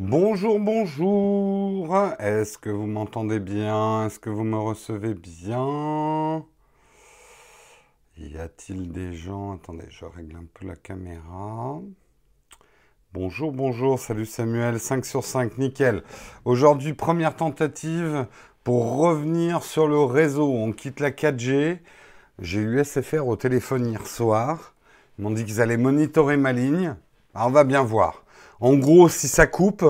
Bonjour, bonjour. Est-ce que vous m'entendez bien? Est-ce que vous me recevez bien? Y a-t-il des gens? Attendez, je règle un peu la caméra. Bonjour, bonjour. Salut Samuel. 5 sur 5, nickel. Aujourd'hui, première tentative pour revenir sur le réseau. On quitte la 4G. J'ai eu SFR au téléphone hier soir. Ils m'ont dit qu'ils allaient monitorer ma ligne. Alors, on va bien voir. En gros, si ça coupe,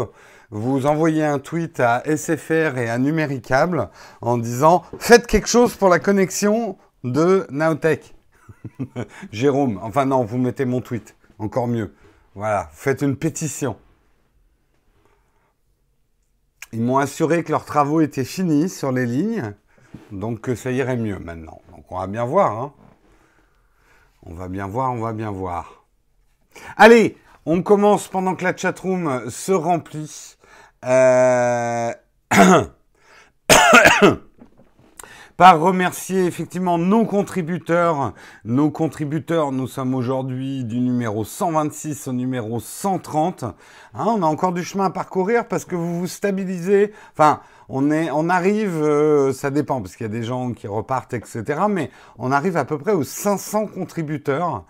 vous envoyez un tweet à SFR et à Numéricable en disant Faites quelque chose pour la connexion de Nowtech. Jérôme, enfin non, vous mettez mon tweet, encore mieux. Voilà, faites une pétition. Ils m'ont assuré que leurs travaux étaient finis sur les lignes, donc que ça irait mieux maintenant. Donc on va bien voir. Hein. On va bien voir, on va bien voir. Allez, on commence pendant que la chatroom se remplit. Euh, par remercier effectivement nos contributeurs. Nos contributeurs, nous sommes aujourd'hui du numéro 126 au numéro 130. Hein, on a encore du chemin à parcourir parce que vous vous stabilisez. Enfin, on, arrive, euh, ça dépend parce qu'il y a des gens qui repartent, etc. Mais on arrive à peu près aux 500 contributeurs.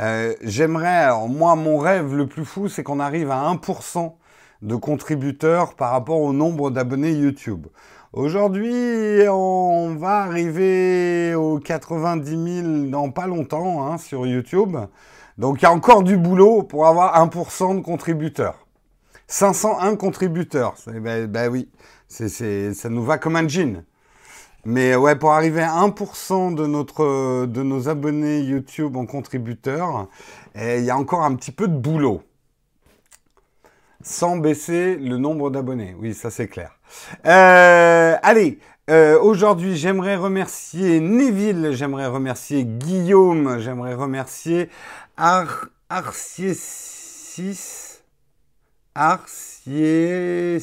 Euh, j'aimerais, moi, mon rêve le plus fou, c'est qu'on arrive à 1% de contributeurs par rapport au nombre d'abonnés YouTube. Aujourd'hui, on va arriver aux 90 000 dans pas longtemps hein, sur YouTube. Donc il y a encore du boulot pour avoir 1% de contributeurs. 501 contributeurs. Ben, ben oui, ça nous va comme un jean. Mais ouais, pour arriver à 1% de, notre, de nos abonnés YouTube en contributeurs, eh, il y a encore un petit peu de boulot. Sans baisser le nombre d'abonnés. Oui, ça c'est clair. Euh, allez, euh, aujourd'hui j'aimerais remercier Neville, j'aimerais remercier Guillaume, j'aimerais remercier Ar Arciesis. Arciesis,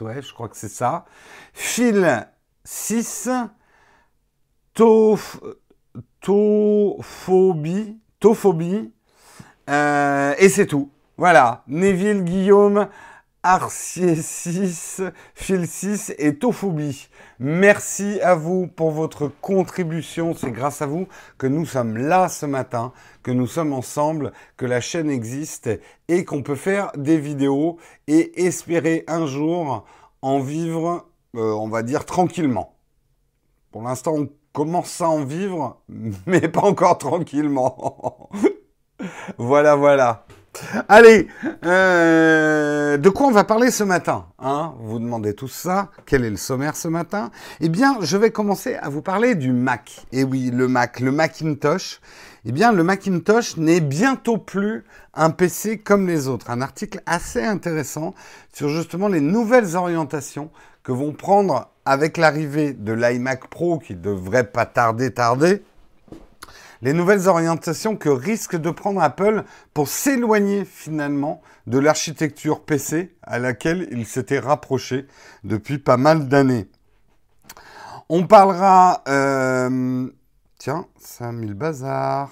ouais, je crois que c'est ça. Phil 6. Tophobie. Tophobie. Euh, et c'est tout. Voilà. Neville, Guillaume, Arcier 6, Phil 6 et Tophobie. Merci à vous pour votre contribution. C'est grâce à vous que nous sommes là ce matin, que nous sommes ensemble, que la chaîne existe et qu'on peut faire des vidéos et espérer un jour en vivre euh, on va dire, tranquillement. Pour l'instant, on commence à en vivre, mais pas encore tranquillement. voilà, voilà. Allez, euh, de quoi on va parler ce matin hein? Vous demandez tout ça. Quel est le sommaire ce matin? Eh bien, je vais commencer à vous parler du Mac. Eh oui, le Mac, le Macintosh. Eh bien, le Macintosh n'est bientôt plus un PC comme les autres. Un article assez intéressant sur justement les nouvelles orientations que vont prendre avec l'arrivée de l'iMac Pro qui devrait pas tarder, tarder, les nouvelles orientations que risque de prendre Apple pour s'éloigner finalement de l'architecture PC à laquelle il s'était rapproché depuis pas mal d'années. On parlera... Euh, tiens, ça a mis le bazar.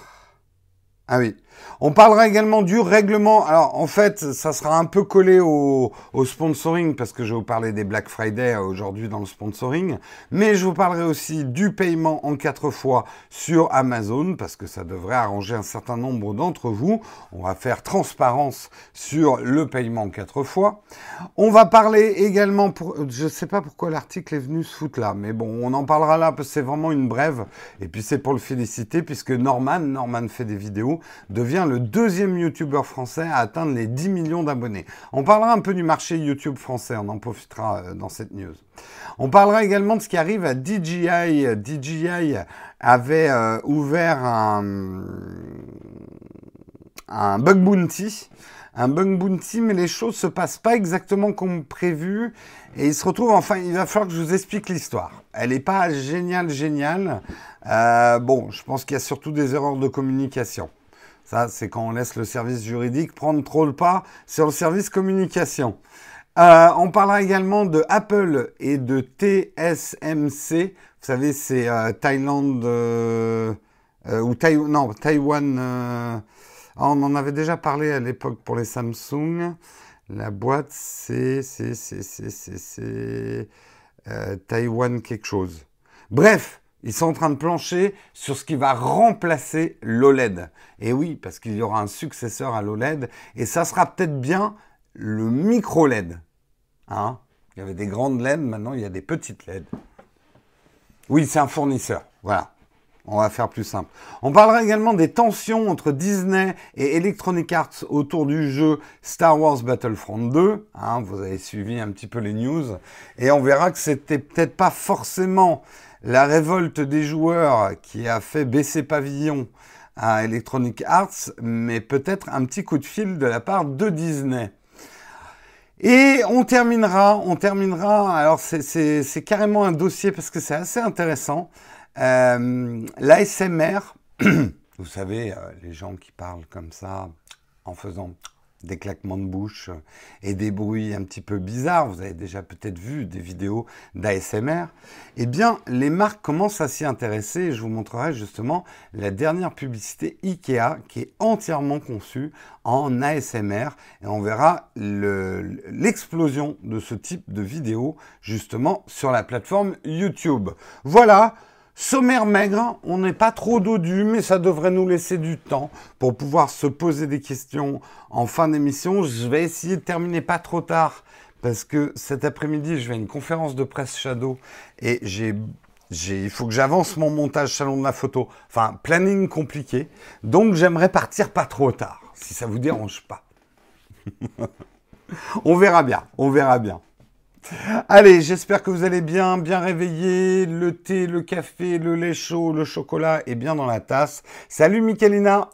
Ah oui. On parlera également du règlement. Alors, en fait, ça sera un peu collé au, sponsoring parce que je vais vous parler des Black Friday aujourd'hui dans le sponsoring. Mais je vous parlerai aussi du paiement en quatre fois sur Amazon parce que ça devrait arranger un certain nombre d'entre vous. On va faire transparence sur le paiement en quatre fois. On va parler également pour, je ne sais pas pourquoi l'article est venu se foutre là, mais bon, on en parlera là parce que c'est vraiment une brève. Et puis c'est pour le féliciter puisque Norman, Norman fait des vidéos devient le deuxième YouTuber français à atteindre les 10 millions d'abonnés. On parlera un peu du marché YouTube français, on en profitera euh, dans cette news. On parlera également de ce qui arrive à DJI. DJI avait euh, ouvert un, un bug bounty un bug bounty, mais les choses se passent pas exactement comme prévu. Et il se retrouve, enfin, il va falloir que je vous explique l'histoire. Elle n'est pas géniale, géniale. Euh, bon, je pense qu'il y a surtout des erreurs de communication. Ça, c'est quand on laisse le service juridique prendre trop le pas sur le service communication. Euh, on parlera également de Apple et de TSMC. Vous savez, c'est euh, Thaïlande euh, ou non, Taïwan. On en avait déjà parlé à l'époque pour les Samsung. La boîte, c'est c'est c'est c'est euh, Taïwan quelque chose. Bref, ils sont en train de plancher sur ce qui va remplacer l'OLED. Et oui, parce qu'il y aura un successeur à l'OLED, et ça sera peut-être bien le micro LED. Hein il y avait des grandes LED, maintenant il y a des petites LED. Oui, c'est un fournisseur. Voilà. On va faire plus simple. On parlera également des tensions entre Disney et Electronic Arts autour du jeu Star Wars Battlefront 2. Hein, vous avez suivi un petit peu les news. Et on verra que c'était peut-être pas forcément la révolte des joueurs qui a fait baisser pavillon à Electronic Arts, mais peut-être un petit coup de fil de la part de Disney. Et on terminera, on terminera, alors c'est carrément un dossier parce que c'est assez intéressant. Euh, L'ASMR, vous savez, euh, les gens qui parlent comme ça en faisant des claquements de bouche et des bruits un petit peu bizarres, vous avez déjà peut-être vu des vidéos d'ASMR, eh bien les marques commencent à s'y intéresser et je vous montrerai justement la dernière publicité IKEA qui est entièrement conçue en ASMR et on verra l'explosion de ce type de vidéo justement sur la plateforme YouTube. Voilà, Sommaire maigre, on n'est pas trop dodu, mais ça devrait nous laisser du temps pour pouvoir se poser des questions en fin d'émission. Je vais essayer de terminer pas trop tard parce que cet après-midi, je vais à une conférence de presse Shadow et j'ai il faut que j'avance mon montage salon de la photo. Enfin, planning compliqué. Donc, j'aimerais partir pas trop tard, si ça vous dérange pas. on verra bien, on verra bien. Allez, j'espère que vous allez bien, bien réveillé. Le thé, le café, le lait chaud, le chocolat est bien dans la tasse. Salut Michelina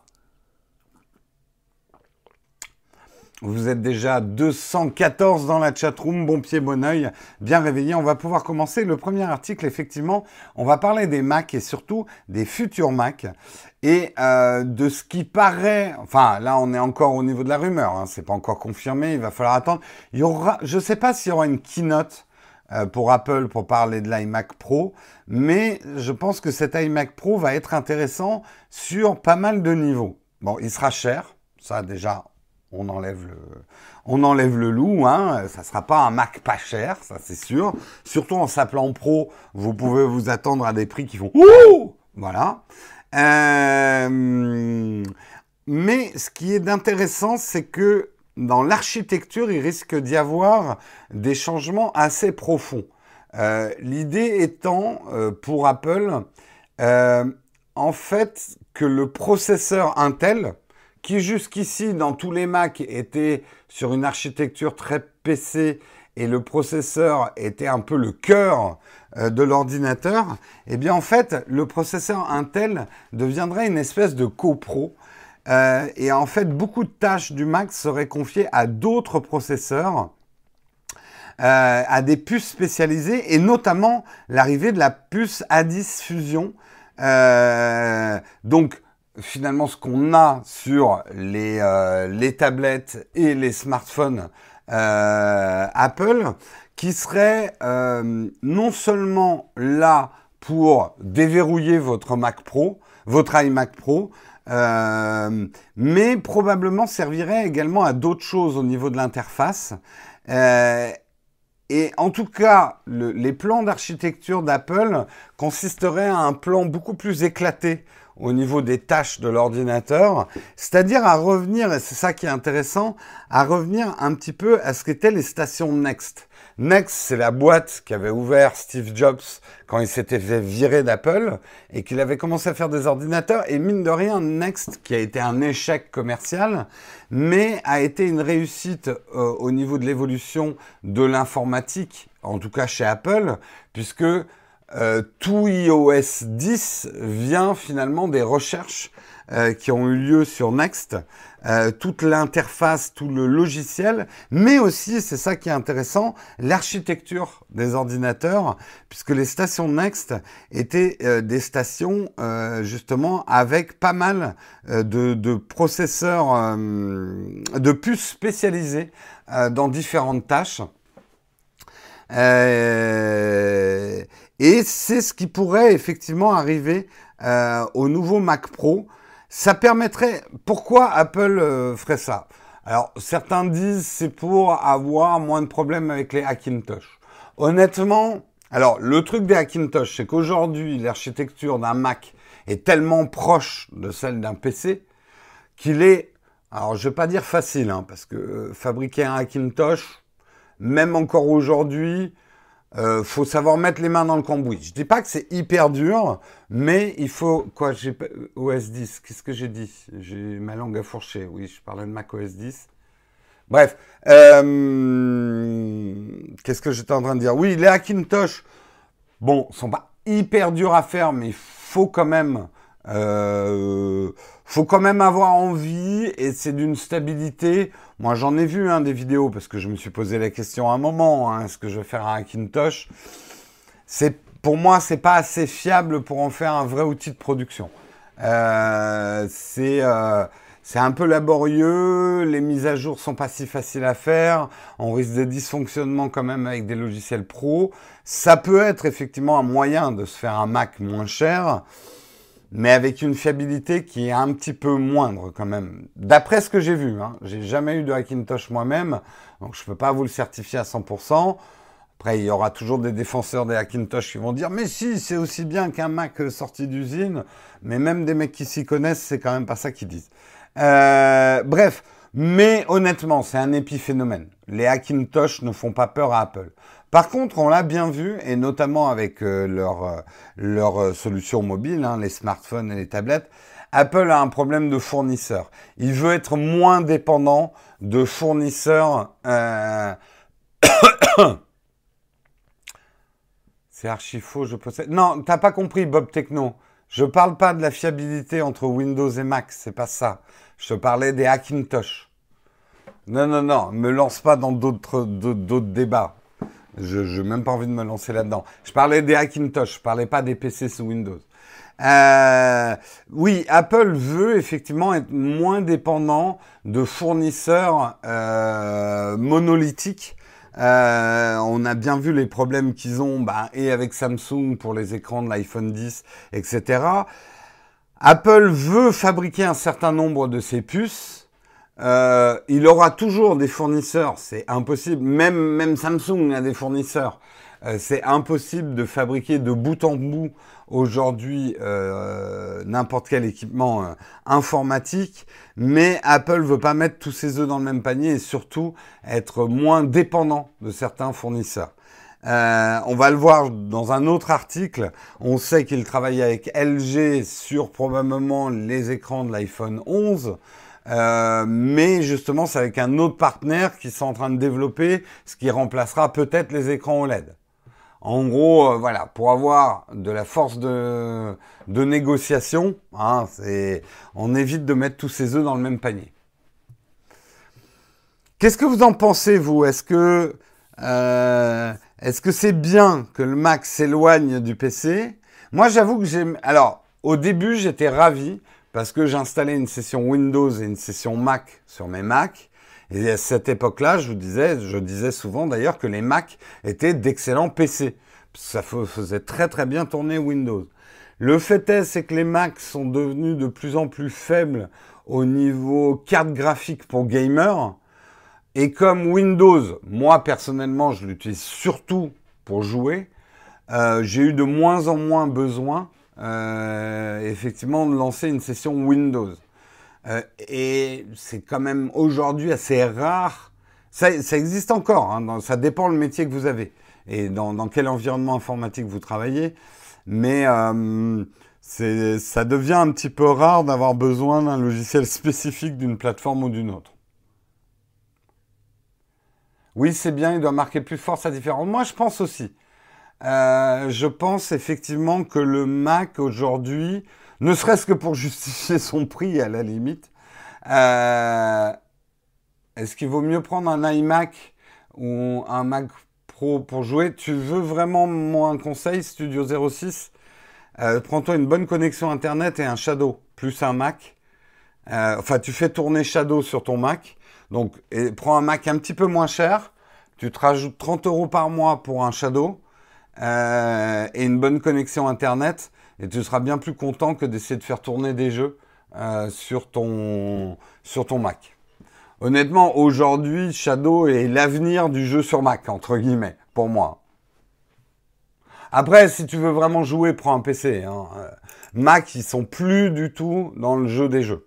Vous êtes déjà 214 dans la chatroom, bon pied, bon oeil, bien réveillé. On va pouvoir commencer le premier article. Effectivement, on va parler des Mac et surtout des futurs Mac et euh, de ce qui paraît. Enfin, là, on est encore au niveau de la rumeur. Hein, c'est pas encore confirmé. Il va falloir attendre. Il y aura, je sais pas s'il y aura une keynote euh, pour Apple pour parler de l'iMac Pro, mais je pense que cet iMac Pro va être intéressant sur pas mal de niveaux. Bon, il sera cher, ça déjà, on enlève le, on enlève le loup. Hein. Ça sera pas un Mac pas cher, ça c'est sûr. Surtout en s'appelant Pro, vous pouvez vous attendre à des prix qui font Ouh voilà. Euh, mais ce qui est intéressant, c'est que dans l'architecture, il risque d'y avoir des changements assez profonds. Euh, l'idée étant euh, pour Apple, en fait, que le processeur Intel, qui jusqu'ici dans tous les Mac était sur une architecture très PC et le processeur était un peu le cœur de l'ordinateur, eh bien en fait le processeur Intel deviendrait une espèce de copro euh, et en fait beaucoup de tâches du Mac seraient confiées à d'autres processeurs. Euh, à des puces spécialisées et notamment l'arrivée de la puce A10 Fusion. donc finalement ce qu'on a sur les, euh, tablettes et les smartphones euh, Apple, qui serait euh, non seulement là pour déverrouiller votre Mac Pro, votre iMac Pro, mais probablement servirait également à d'autres choses au niveau de l'interface. Et en tout cas, les plans d'architecture d'Apple consisteraient à un plan beaucoup plus éclaté au niveau des tâches de l'ordinateur, c'est-à-dire à revenir, et c'est ça qui est intéressant, à revenir un petit peu à ce qu'étaient les stations Next. Next, c'est la boîte qu'avait ouvert Steve Jobs quand il s'était fait virer d'Apple et qu'il avait commencé à faire des ordinateurs. Et mine de rien, Next, qui a été un échec commercial, mais a été une réussite euh, au niveau de l'évolution de l'informatique, en tout cas chez Apple, puisque euh, tout iOS 10 vient finalement des recherches euh, qui ont eu lieu sur Next, euh, toute l'interface, tout le logiciel, mais aussi, c'est ça qui est intéressant, l'architecture des ordinateurs, puisque les stations Next étaient des stations justement avec pas mal de, de, processeurs, de puces spécialisées dans différentes tâches. Euh, et c'est ce qui pourrait effectivement arriver euh, au nouveau Mac Pro. Ça permettrait. Pourquoi Apple euh, ferait ça? Alors, certains disent c'est pour avoir moins de problèmes avec les Hackintosh. Honnêtement, alors le truc des Hackintosh, c'est qu'aujourd'hui, l'architecture d'un Mac est tellement proche de celle d'un PC qu'il est, alors je vais pas dire facile, hein, parce que euh, fabriquer un Hackintosh, même encore aujourd'hui, euh, faut savoir mettre les mains dans le cambouis. Je dis pas que c'est hyper dur, mais il faut quoi J'ai OS 10. Qu'est-ce que j'ai dit? J'ai ma langue à fourcher. Oui, je parlais de Mac OS 10. Bref, euh, qu'est-ce que j'étais en train de dire? Oui, les Hackintosh, bon, sont pas hyper durs à faire, mais il faut quand même euh, faut quand même avoir envie et c'est d'une stabilité. Moi, j'en ai vu hein, des vidéos parce que je me suis posé la question à un moment hein, est-ce que je vais faire un Hackintosh? C'est pour moi, c'est pas assez fiable pour en faire un vrai outil de production. Euh, c'est euh, c'est un peu laborieux, les mises à jour sont pas si faciles à faire, on risque des dysfonctionnements quand même avec des logiciels pro. Ça peut être effectivement un moyen de se faire un Mac moins cher mais avec une fiabilité qui est un petit peu moindre quand même. D'après ce que j'ai vu, hein, j'ai jamais eu de Hackintosh moi-même, donc je peux pas vous le certifier à 100%. Après, il y aura toujours des défenseurs des Hackintosh qui vont dire mais si, c'est aussi bien qu'un Mac sorti d'usine. Mais même des mecs qui s'y connaissent, c'est quand même pas ça qu'ils disent. Euh, bref, mais honnêtement, c'est un épiphénomène. Les Hackintosh ne font pas peur à Apple. Par contre, on l'a bien vu, et notamment avec euh, leur, euh, euh, solution mobile, hein, les smartphones et les tablettes, Apple a un problème de fournisseur. Il veut être moins dépendant de fournisseurs. C'est archi faux, je possède. Non, t'as pas compris, Bob Techno. Je parle pas de la fiabilité entre Windows et Mac, c'est pas ça. Je te parlais des Hackintosh. Non, non, non, me lance pas dans d'autres débats. Je n'ai même pas envie de me lancer là-dedans. Je parlais des Hackintosh, je parlais pas des PC sous Windows. Euh, oui, Apple veut effectivement être moins dépendant de fournisseurs euh, monolithiques. Euh, on a bien vu les problèmes qu'ils ont, bah, et avec Samsung pour les écrans de l'iPhone 10, etc. Apple veut fabriquer un certain nombre de ces puces euh, il aura toujours des fournisseurs, c'est impossible. Même, Samsung a des fournisseurs. Euh, c'est impossible de fabriquer de bout en bout aujourd'hui euh, n'importe quel équipement informatique, mais Apple veut pas mettre tous ses œufs dans le même panier et surtout être moins dépendant de certains fournisseurs. on va le voir dans un autre article. On sait qu'il travaille avec LG sur probablement les écrans de l'iPhone 11. Euh, mais justement, c'est avec un autre partenaire qui sont en train de développer ce qui remplacera peut-être les écrans OLED. En gros, euh, voilà, pour avoir de la force de, négociation, hein, on évite de mettre tous ses œufs dans le même panier. Qu'est-ce que vous en pensez, vous? Est-ce que euh, est-ce que c'est bien que le Mac s'éloigne du PC Moi, j'avoue que j'ai... Alors, au début, j'étais ravi parce que j'installais une session Windows et une session Mac sur mes Mac. Et à cette époque-là, je vous disais, je disais souvent d'ailleurs que les Mac étaient d'excellents PC. Ça faisait très très bien tourner Windows. Le fait est, c'est que les Macs sont devenus de plus en plus faibles au niveau carte graphique pour gamers. Et comme Windows, moi personnellement, je l'utilise surtout pour jouer, euh, j'ai eu de moins en moins besoin euh, effectivement de lancer une session Windows. Euh, et c'est quand même aujourd'hui assez rare. Ça, ça existe encore, hein, ça dépend le métier que vous avez et dans, quel environnement informatique vous travaillez. Mais euh, ça devient un petit peu rare d'avoir besoin d'un logiciel spécifique d'une plateforme ou d'une autre. Oui, c'est bien, il doit marquer plus fort sa différence. Moi, je pense aussi. Euh, je pense effectivement que le Mac aujourd'hui, ne serait-ce que pour justifier son prix à la limite, euh, est-ce qu'il vaut mieux prendre un iMac ou un Mac Pro pour jouer? Tu veux vraiment moi un conseil Studio 06 euh, Prends-toi une bonne connexion Internet et un Shadow, plus un Mac. enfin, tu fais tourner Shadow sur ton Mac. Donc, prends un Mac un petit peu moins cher. Tu te rajoutes 30 euros par mois pour un Shadow euh, et une bonne connexion Internet, et tu seras bien plus content que d'essayer de faire tourner des jeux euh, sur, ton, sur ton Mac. Honnêtement, aujourd'hui, Shadow est l'avenir du jeu sur Mac, entre guillemets, pour moi. Après, si tu veux vraiment jouer, prends un PC. Hein. Euh, Mac, ils sont plus du tout dans le jeu des jeux.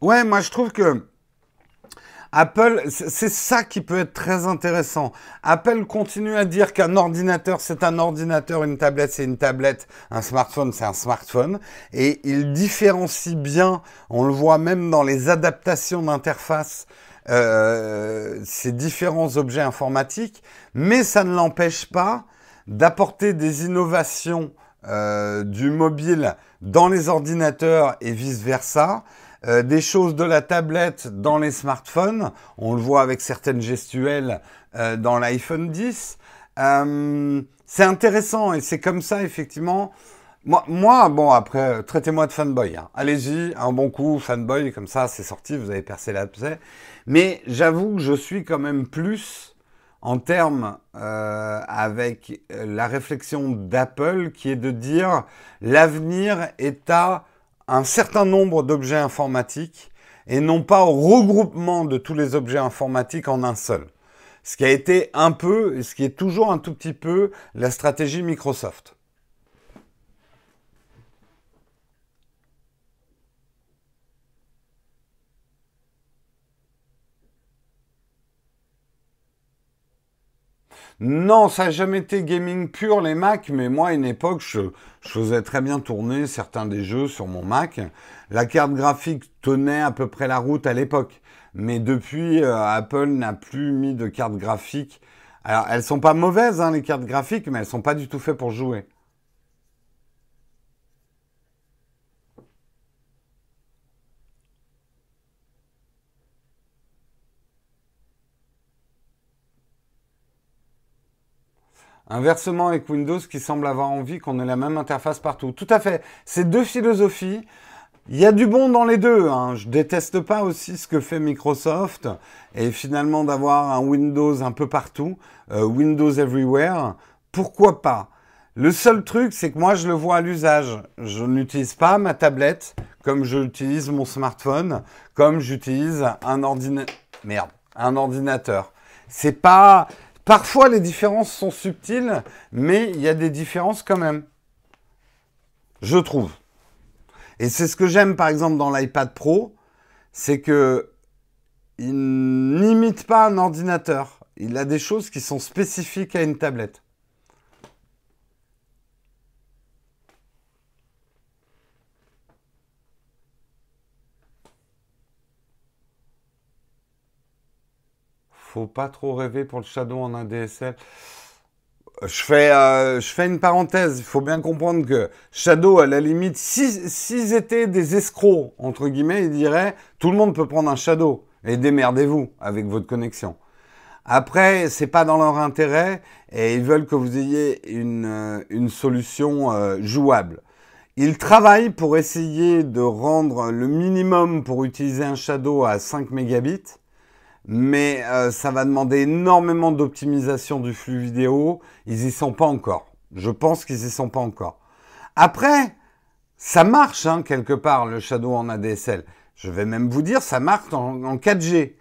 Ouais, moi je trouve que Apple, c'est ça qui peut être très intéressant. Apple continue à dire qu'un ordinateur, c'est un ordinateur, une tablette, c'est une tablette, un smartphone, c'est un smartphone. Et il différencie bien, on le voit même dans les adaptations d'interface, euh, ces différents objets informatiques, mais ça ne l'empêche pas d'apporter des innovations euh, du mobile dans les ordinateurs et vice-versa. Euh, des choses de la tablette dans les smartphones. On le voit avec certaines gestuelles euh, dans l'iPhone 10. Euh, c'est intéressant et c'est comme ça, effectivement. Moi, moi bon, après, traitez-moi de fanboy. Hein. Allez-y, un bon coup, fanboy, comme ça, c'est sorti, vous avez percé l'abcès. Mais j'avoue que je suis quand même plus en termes avec la réflexion d'Apple qui est de dire l'avenir est à un certain nombre d'objets informatiques et non pas au regroupement de tous les objets informatiques en un seul. Ce qui a été un peu, et ce qui est toujours un tout petit peu, la stratégie Microsoft. Non, ça n'a jamais été gaming pur les Mac, mais moi à une époque, je, faisais très bien tourner certains des jeux sur mon Mac. La carte graphique tenait à peu près la route à l'époque, mais depuis, euh, Apple n'a plus mis de carte graphique. Alors, elles sont pas mauvaises, hein, les cartes graphiques, mais elles sont pas du tout faites pour jouer. Inversement avec Windows qui semble avoir envie qu'on ait la même interface partout. Tout à fait. C'est deux philosophies. Il y a du bon dans les deux. Hein. Je déteste pas aussi ce que fait Microsoft et finalement d'avoir un Windows un peu partout, euh, Windows Everywhere. Pourquoi pas? Le seul truc, c'est que moi je le vois à l'usage. Je n'utilise pas ma tablette comme j'utilise mon smartphone, comme j'utilise un ordinateur. Merde, un ordinateur. C'est pas Parfois, les différences sont subtiles, mais il y a des différences quand même. Je trouve. Et c'est ce que j'aime, par exemple, dans l'iPad Pro, c'est que il n'imite pas un ordinateur. Il a des choses qui sont spécifiques à une tablette. Faut pas trop rêver pour le Shadow en ADSL. Je fais, euh, je fais une parenthèse. Il faut bien comprendre que Shadow, à la limite, s'ils étaient des escrocs, entre guillemets, ils diraient tout le monde peut prendre un Shadow et démerdez-vous avec votre connexion. Après, c'est pas dans leur intérêt et ils veulent que vous ayez une, euh, une solution euh, jouable. Ils travaillent pour essayer de rendre le minimum pour utiliser un Shadow à 5 mégabits mais euh, ça va demander énormément d'optimisation du flux vidéo. Ils y sont pas encore. Je pense qu'ils y sont pas encore. Après, ça marche hein, quelque part le Shadow en ADSL. Je vais même vous dire, ça marche en, 4G,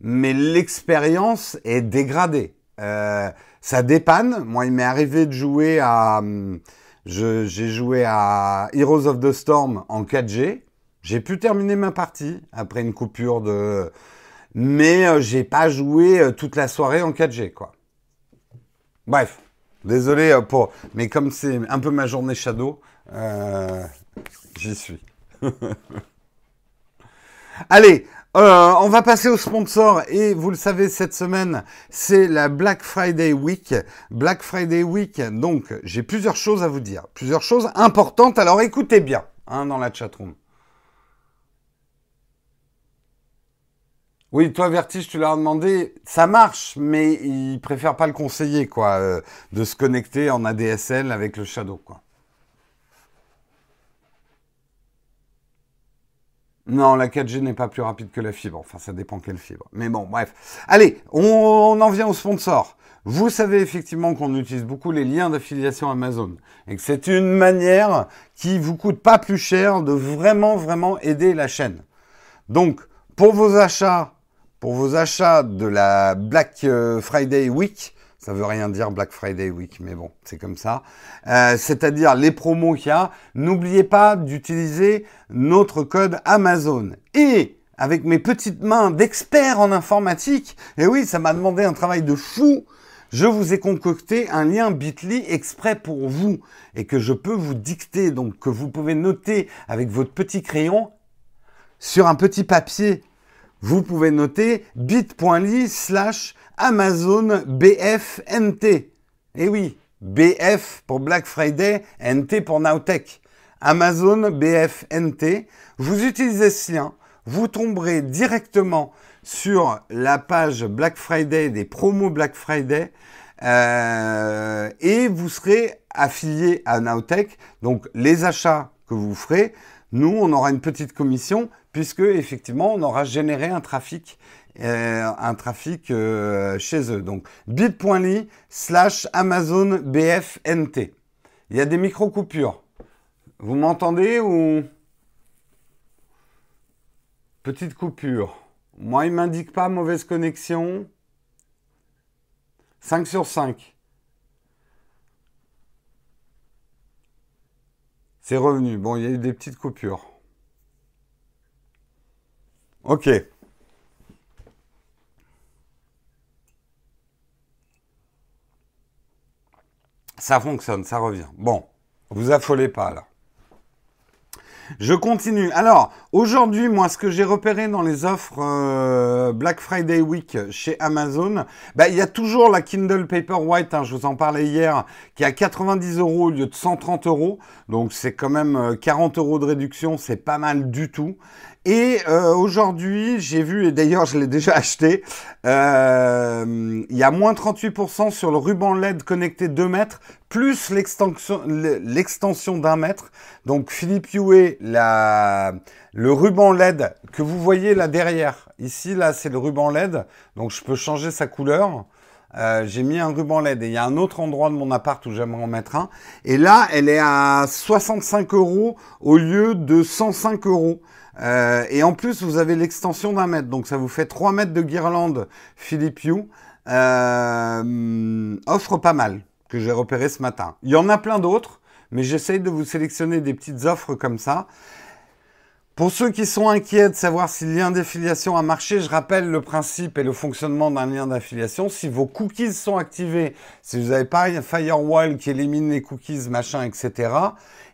mais l'expérience est dégradée. Euh, ça dépanne. Moi, il m'est arrivé de jouer à, hum, j'ai joué à Heroes of the Storm en 4G. J'ai pu terminer ma partie après une coupure de mais euh, j'ai pas joué euh, toute la soirée en 4G, quoi. Bref, désolé euh, pour, mais comme c'est un peu ma journée Shadow, j'y suis. Allez, on va passer au sponsor et vous le savez cette semaine c'est la Black Friday Week. Black Friday Week, donc j'ai plusieurs choses à vous dire, plusieurs choses importantes. Alors écoutez bien hein, dans la chatroom. Oui, toi, Vertige, tu leur as demandé, ça marche, mais ils préfèrent pas le conseiller, quoi, euh, de se connecter en ADSL avec le Shadow. Non, la 4G n'est pas plus rapide que la fibre. Enfin, ça dépend quelle fibre. Mais bon, bref. Allez, on, en vient au sponsor. Vous savez effectivement qu'on utilise beaucoup les liens d'affiliation Amazon et que c'est une manière qui vous coûte pas plus cher de vraiment, vraiment aider la chaîne. Donc, pour vos achats, pour vos achats de la Black euh, Friday Week, ça veut rien dire Black Friday Week, mais bon, c'est comme ça. Euh, c'est-à-dire les promos qu'il y a. N'oubliez pas d'utiliser notre code Amazon. Et avec mes petites mains d'expert en informatique, et oui, ça m'a demandé un travail de fou. Je vous ai concocté un lien Bitly exprès pour vous et que je peux vous dicter, donc que vous pouvez noter avec votre petit crayon sur un petit papier. Vous pouvez noter bit.ly slash Amazon BFNT. Eh oui, BF pour Black Friday, NT pour Nowtech. Amazon BFNT. Vous utilisez ce lien, vous tomberez directement sur la page Black Friday des promos Black Friday euh, et vous serez affilié à Nowtech. Donc les achats que vous ferez, nous on aura une petite commission puisque effectivement on aura généré un trafic euh, euh, chez eux. Donc bit.ly slash Amazon BFNT. Il y a des micro-coupures. Vous m'entendez ou? Petite coupure. Moi, il m'indique pas mauvaise connexion. 5 sur 5. C'est revenu. Bon, il y a eu des petites coupures. Ok. Ça fonctionne, ça revient. Bon, vous affolez pas là. Je continue. Alors, aujourd'hui, moi, ce que j'ai repéré dans les offres euh, Black Friday Week chez Amazon, bah, il y a toujours la Kindle Paperwhite, hein, je vous en parlais hier, qui est à 90 euros au lieu de 130 euros. Donc, c'est quand même 40 euh, euros de réduction, c'est pas mal du tout. Et euh, aujourd'hui, j'ai vu, et d'ailleurs je l'ai déjà acheté, euh, il y a moins 38% sur le ruban LED connecté 2 mètres, plus l'extension d'un mètre. Donc Philippe Hue, la, le ruban LED que vous voyez là derrière, ici là c'est le ruban LED, donc je peux changer sa couleur. Euh, j'ai mis un ruban LED et il y a un autre endroit de mon appart où j'aimerais en mettre un. Et là, elle est à 65 euros au lieu de 105 euros. Euh, et en plus, vous avez l'extension d'un mètre. Donc, ça vous fait 3 mètres de guirlande Philippe Hue. Euh, offre pas mal que j'ai repéré ce matin. Il y en a plein d'autres, mais j'essaye de vous sélectionner des petites offres comme ça. Pour ceux qui sont inquiets de savoir si le lien d'affiliation a marché, je rappelle le principe et le fonctionnement d'un lien d'affiliation. Si vos cookies sont activés, si vous n'avez pas un firewall qui élimine les cookies, machin, etc.,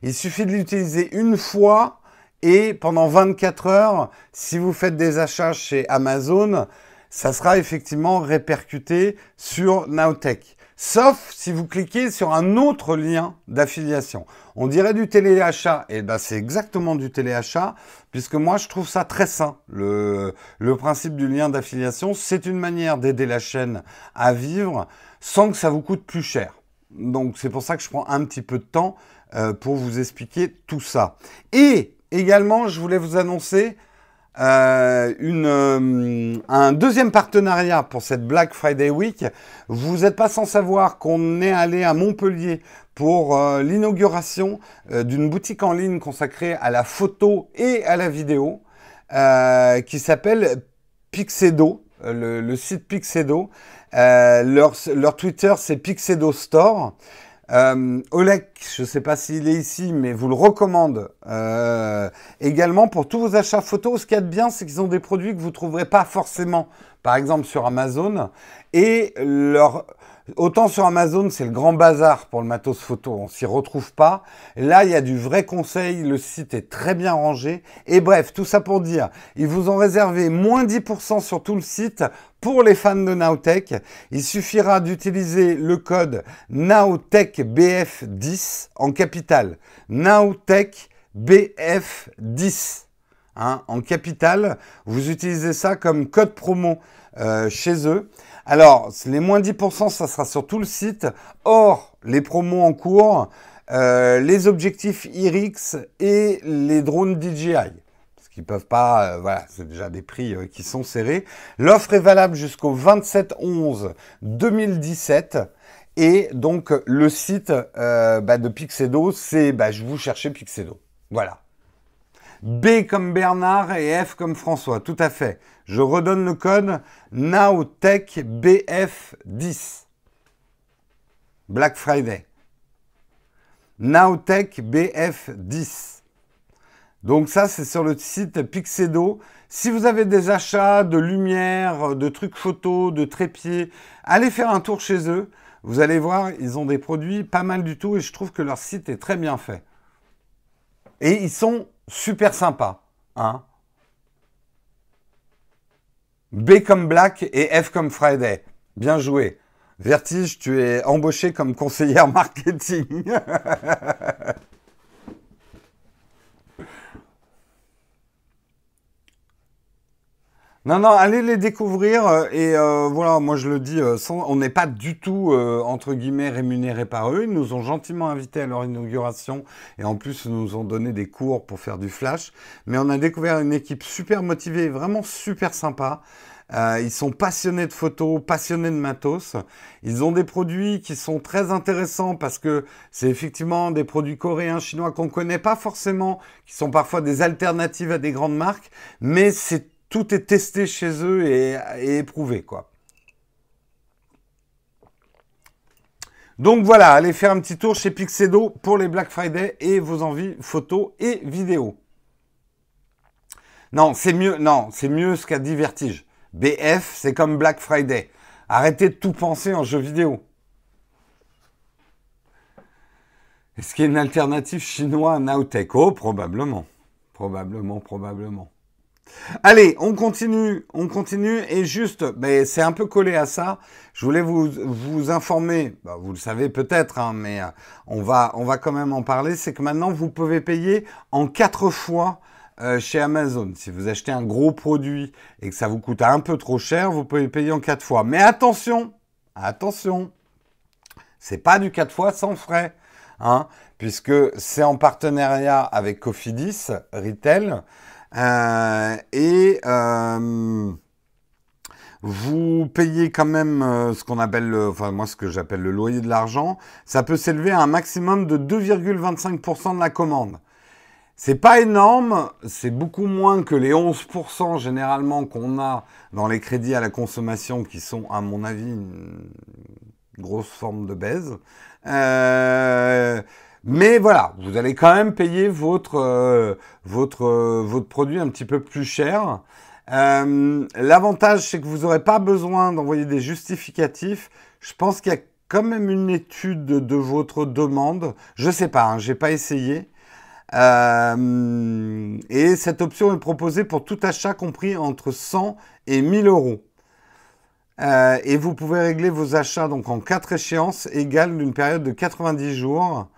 il suffit de l'utiliser une fois et pendant 24 heures, si vous faites des achats chez Amazon, ça sera effectivement répercuté sur Nowtech. Sauf si vous cliquez sur un autre lien d'affiliation. On dirait du téléachat. Et ben c'est exactement du téléachat, puisque moi je trouve ça très sain. Le, le principe du lien d'affiliation, c'est une manière d'aider la chaîne à vivre sans que ça vous coûte plus cher. Donc c'est pour ça que je prends un petit peu de temps euh, pour vous expliquer tout ça. Et Également, je voulais vous annoncer euh, euh, un deuxième partenariat pour cette Black Friday Week. Vous n'êtes pas sans savoir qu'on est allé à Montpellier pour euh, l'inauguration d'une boutique en ligne consacrée à la photo et à la vidéo qui s'appelle Pixedo, le, site Pixedo. Leur, leur, Twitter, c'est Pixedo Store. Euh, je ne sais pas s'il est ici, mais vous le recommande euh, également pour tous vos achats photos. Ce qu'il y a de bien, c'est qu'ils ont des produits que vous ne trouverez pas forcément, par exemple sur Amazon. Et leur, Autant sur Amazon, c'est le grand bazar pour le matos photo, on s'y retrouve pas. Là, il y a du vrai conseil, le site est très bien rangé. Et bref, tout ça pour dire, ils vous ont réservé moins 10% sur tout le site pour les fans de Nowtech. Il suffira d'utiliser le code NowTechBF10 en capital. NowTechBF10 hein, en capital. Vous utilisez ça comme code promo euh, chez eux. Alors, les moins 10%, ça sera sur tout le site. Or, les promos en cours, euh, les objectifs IRIX et les drones DJI. Parce qu'ils peuvent pas, euh, voilà, c'est déjà des prix euh, qui sont serrés. L'offre est valable jusqu'au 27 11 2017. Et donc le site bah, de Pixedo, c'est bah, je vous cherchez Pixedo. Voilà. B comme Bernard et F comme François, tout à fait. Je redonne le code NowTechBF10. Black Friday. NowTechBF10. Donc ça, c'est sur le site Pixedo. Si vous avez des achats de lumière, de trucs photos, de trépieds, allez faire un tour chez eux. Vous allez voir, ils ont des produits pas mal du tout et je trouve que leur site est très bien fait. Et ils sont super sympas. Hein B comme Black et F comme Friday. Bien joué. Vertige, tu es embauché comme conseillère marketing. Non, non, allez les découvrir. Euh, et euh, voilà, moi je le dis, euh, on n'est pas du tout, entre guillemets, rémunéré par eux. Ils nous ont gentiment invités à leur inauguration. Et en plus, ils nous ont donné des cours pour faire du flash. Mais on a découvert une équipe super motivée, vraiment super sympa. ils sont passionnés de photos, passionnés de matos. Ils ont des produits qui sont très intéressants parce que c'est effectivement des produits coréens, chinois qu'on connaît pas forcément, qui sont parfois des alternatives à des grandes marques, mais c'est tout est testé chez eux et, éprouvé, quoi. Donc voilà, allez faire un petit tour chez Pixedo pour les Black Friday et vos envies photos et vidéos. Non, c'est mieux, non, c'est mieux ce qu'a dit Vertige. BF, c'est comme Black Friday. Arrêtez de tout penser en jeu vidéo. Est-ce qu'il y a une alternative chinoise à Oh, probablement. Probablement, probablement. Allez, on continue, on continue et juste, mais c'est un peu collé à ça. Je voulais vous, informer, bah, vous le savez peut-être, hein, mais euh, on va, on va quand même en parler. C'est que maintenant vous pouvez payer en quatre fois euh, chez Amazon. Si vous achetez un gros produit et que ça vous coûte un peu trop cher, vous pouvez payer en quatre fois. Mais attention, attention, c'est pas du quatre fois sans frais, hein, puisque c'est en partenariat avec Cofidis Retail. Euh, et euh, vous payez quand même euh, ce qu'on appelle, le, enfin moi ce que j'appelle le loyer de l'argent. Ça peut s'élever à un maximum de 2,25% de la commande. C'est pas énorme, c'est beaucoup moins que les 11% généralement qu'on a dans les crédits à la consommation qui sont, à mon avis, une grosse forme de baise. Euh, mais voilà, vous allez quand même payer votre, euh, votre, euh, votre produit un petit peu plus cher. Euh, L'avantage, c'est que vous n'aurez pas besoin d'envoyer des justificatifs. Je pense qu'il y a quand même une étude de, votre demande. Je sais pas, hein, j'ai pas essayé. Euh, et cette option est proposée pour tout achat compris entre 100 et 1000 euros. Euh, et vous pouvez régler vos achats donc en quatre échéances égales d'une période de 90 jours.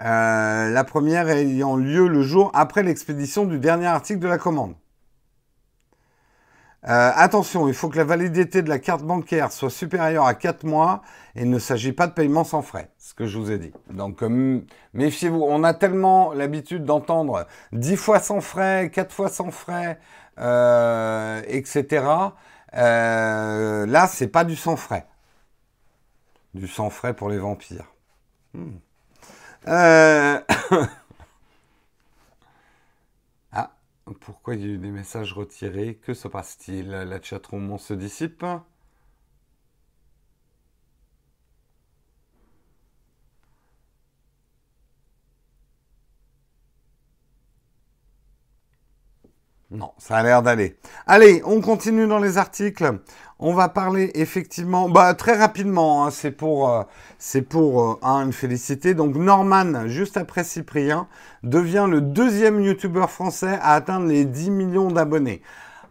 Euh, la première ayant lieu le jour après l'expédition du dernier article de la commande. Euh, attention, il faut que la validité de la carte bancaire soit supérieure à 4 mois et il ne s'agit pas de paiement sans frais, ce que je vous ai dit. Donc euh, méfiez-vous, on a tellement l'habitude d'entendre 10 fois sans frais, 4 fois sans frais, etc. là, c'est pas du sans frais. Du sans frais pour les vampires. Hmm. Euh, ah, pourquoi il y a eu des messages retirés? Que se passe-t-il? La chatroom se dissipe? Non, ça a l'air d'aller. Allez, on continue dans les articles. On va parler effectivement, bah, très rapidement, hein, c'est pour, euh, euh, une félicité. Donc Norman, juste après Cyprien, devient le deuxième youtubeur français à atteindre les 10 millions d'abonnés.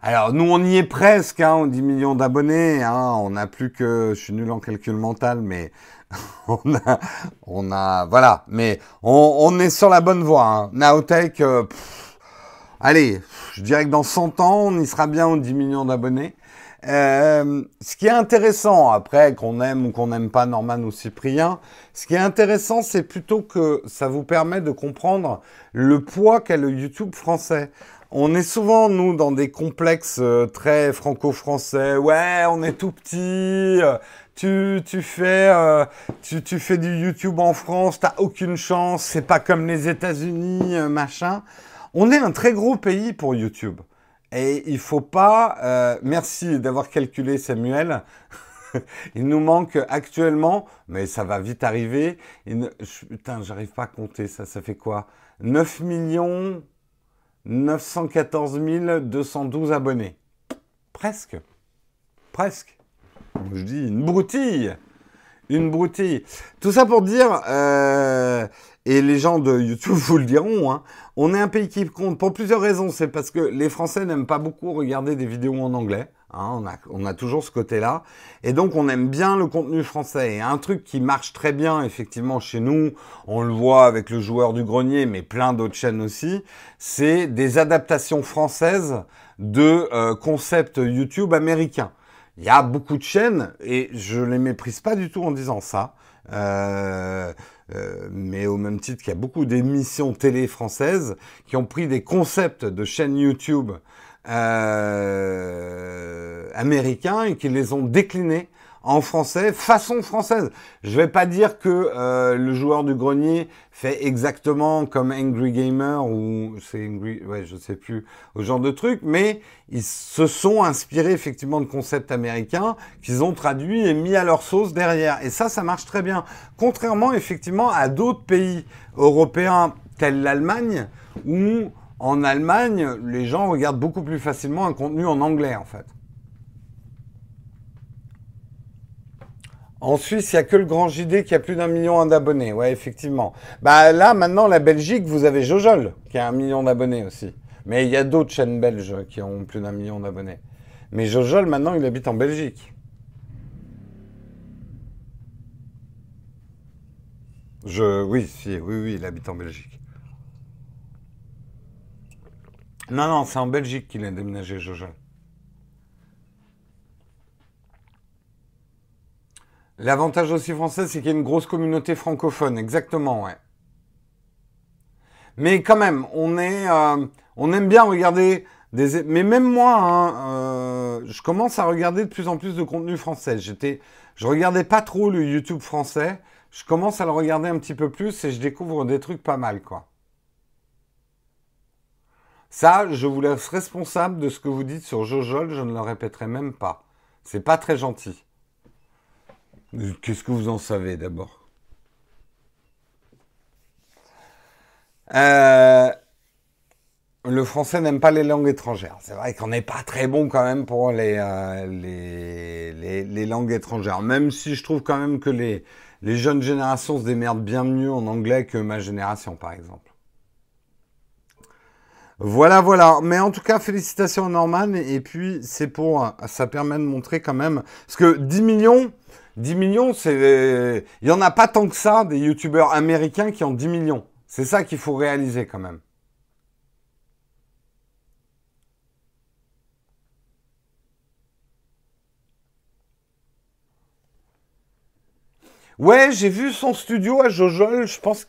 Alors nous on y est presque, hein, 10 millions d'abonnés. Hein, on n'a plus que, je suis nul en calcul mental, mais on a, on a, voilà, mais on, est sur la bonne voie. Hein. Nowtech, euh, allez, je dirais que dans 100 ans, on y sera bien aux 10 millions d'abonnés. Euh, ce qui est intéressant, après qu'on aime ou qu'on n'aime pas Norman ou Cyprien, ce qui est intéressant, c'est plutôt que ça vous permet de comprendre le poids qu'a le YouTube français. on est souvent, nous, dans des complexes euh, très franco-français. Ouais, on est tout petit. Tu, tu, fais, euh, tu, tu, fais du YouTube en France, t'as aucune chance, c'est pas comme les États-Unis, euh, machin. On est un très gros pays pour YouTube. Et il faut pas. merci d'avoir calculé, Samuel. il nous manque actuellement, mais ça va vite arriver. putain, j'arrive pas à compter ça. Ça fait quoi? 9 millions 914 212 abonnés. Presque. Presque. Je dis une broutille. Une broutille. Tout ça pour dire, euh, et les gens de YouTube vous le diront, hein, on est un pays qui compte pour plusieurs raisons. C'est parce que les Français n'aiment pas beaucoup regarder des vidéos en anglais. Hein, on, a, toujours ce côté-là. Et donc, on aime bien le contenu français. Et un truc qui marche très bien, effectivement, chez nous, on le voit avec le joueur du grenier, mais plein d'autres chaînes aussi, c'est des adaptations françaises de euh, concepts YouTube américains. Il y a beaucoup de chaînes, et je les méprise pas du tout en disant ça. Euh, euh, mais au même titre qu'il y a beaucoup d'émissions télé françaises qui ont pris des concepts de chaînes YouTube euh, américains et qui les ont déclinés en français, façon française. Je vais pas dire que euh, le joueur du grenier fait exactement comme Angry Gamer ou c'est Angry, ouais, je sais plus, au genre de truc, mais ils se sont inspirés effectivement de concepts américains qu'ils ont traduits et mis à leur sauce derrière. Et ça, ça marche très bien. Contrairement effectivement à d'autres pays européens tels l'Allemagne où en Allemagne, les gens regardent beaucoup plus facilement un contenu en anglais, en fait. En Suisse, il n'y a que le Grand JD qui a plus d'un million d'abonnés. Ouais, effectivement. Bah là, maintenant, la Belgique, vous avez Jojol qui a un million d'abonnés aussi. Mais il y a d'autres chaînes belges qui ont plus d'un million d'abonnés. Mais Jojol, maintenant, il habite en Belgique. Je, oui, si, oui, oui, il habite en Belgique. Non, non, c'est en Belgique qu'il a déménagé, Jojo. L'avantage aussi français, c'est qu'il y a une grosse communauté francophone, exactement, ouais. Mais quand même, on est, euh, on aime bien regarder des, mais même moi, hein, euh, je commence à regarder de plus en plus de contenu français. J'étais, je regardais pas trop le YouTube français. Je commence à le regarder un petit peu plus et je découvre des trucs pas mal, quoi. Ça, je vous laisse responsable de ce que vous dites sur Jojol, je ne le répéterai même pas. C'est pas très gentil. Qu'est-ce que vous en savez d'abord? Euh, Le français n'aime pas les langues étrangères. C'est vrai qu'on n'est pas très bon quand même pour les, euh, langues étrangères. Même si je trouve quand même que les, les jeunes générations se démerdent bien mieux en anglais que ma génération, par exemple. Voilà, voilà. Mais en tout cas, félicitations à Norman. Et puis, c'est pour, ça permet de montrer quand même, parce que 10 millions, 10 millions, c'est, il y en a pas tant que ça des youtubeurs américains qui ont 10 millions. C'est ça qu'il faut réaliser quand même. Ouais, j'ai vu son studio à Jojol, je pense.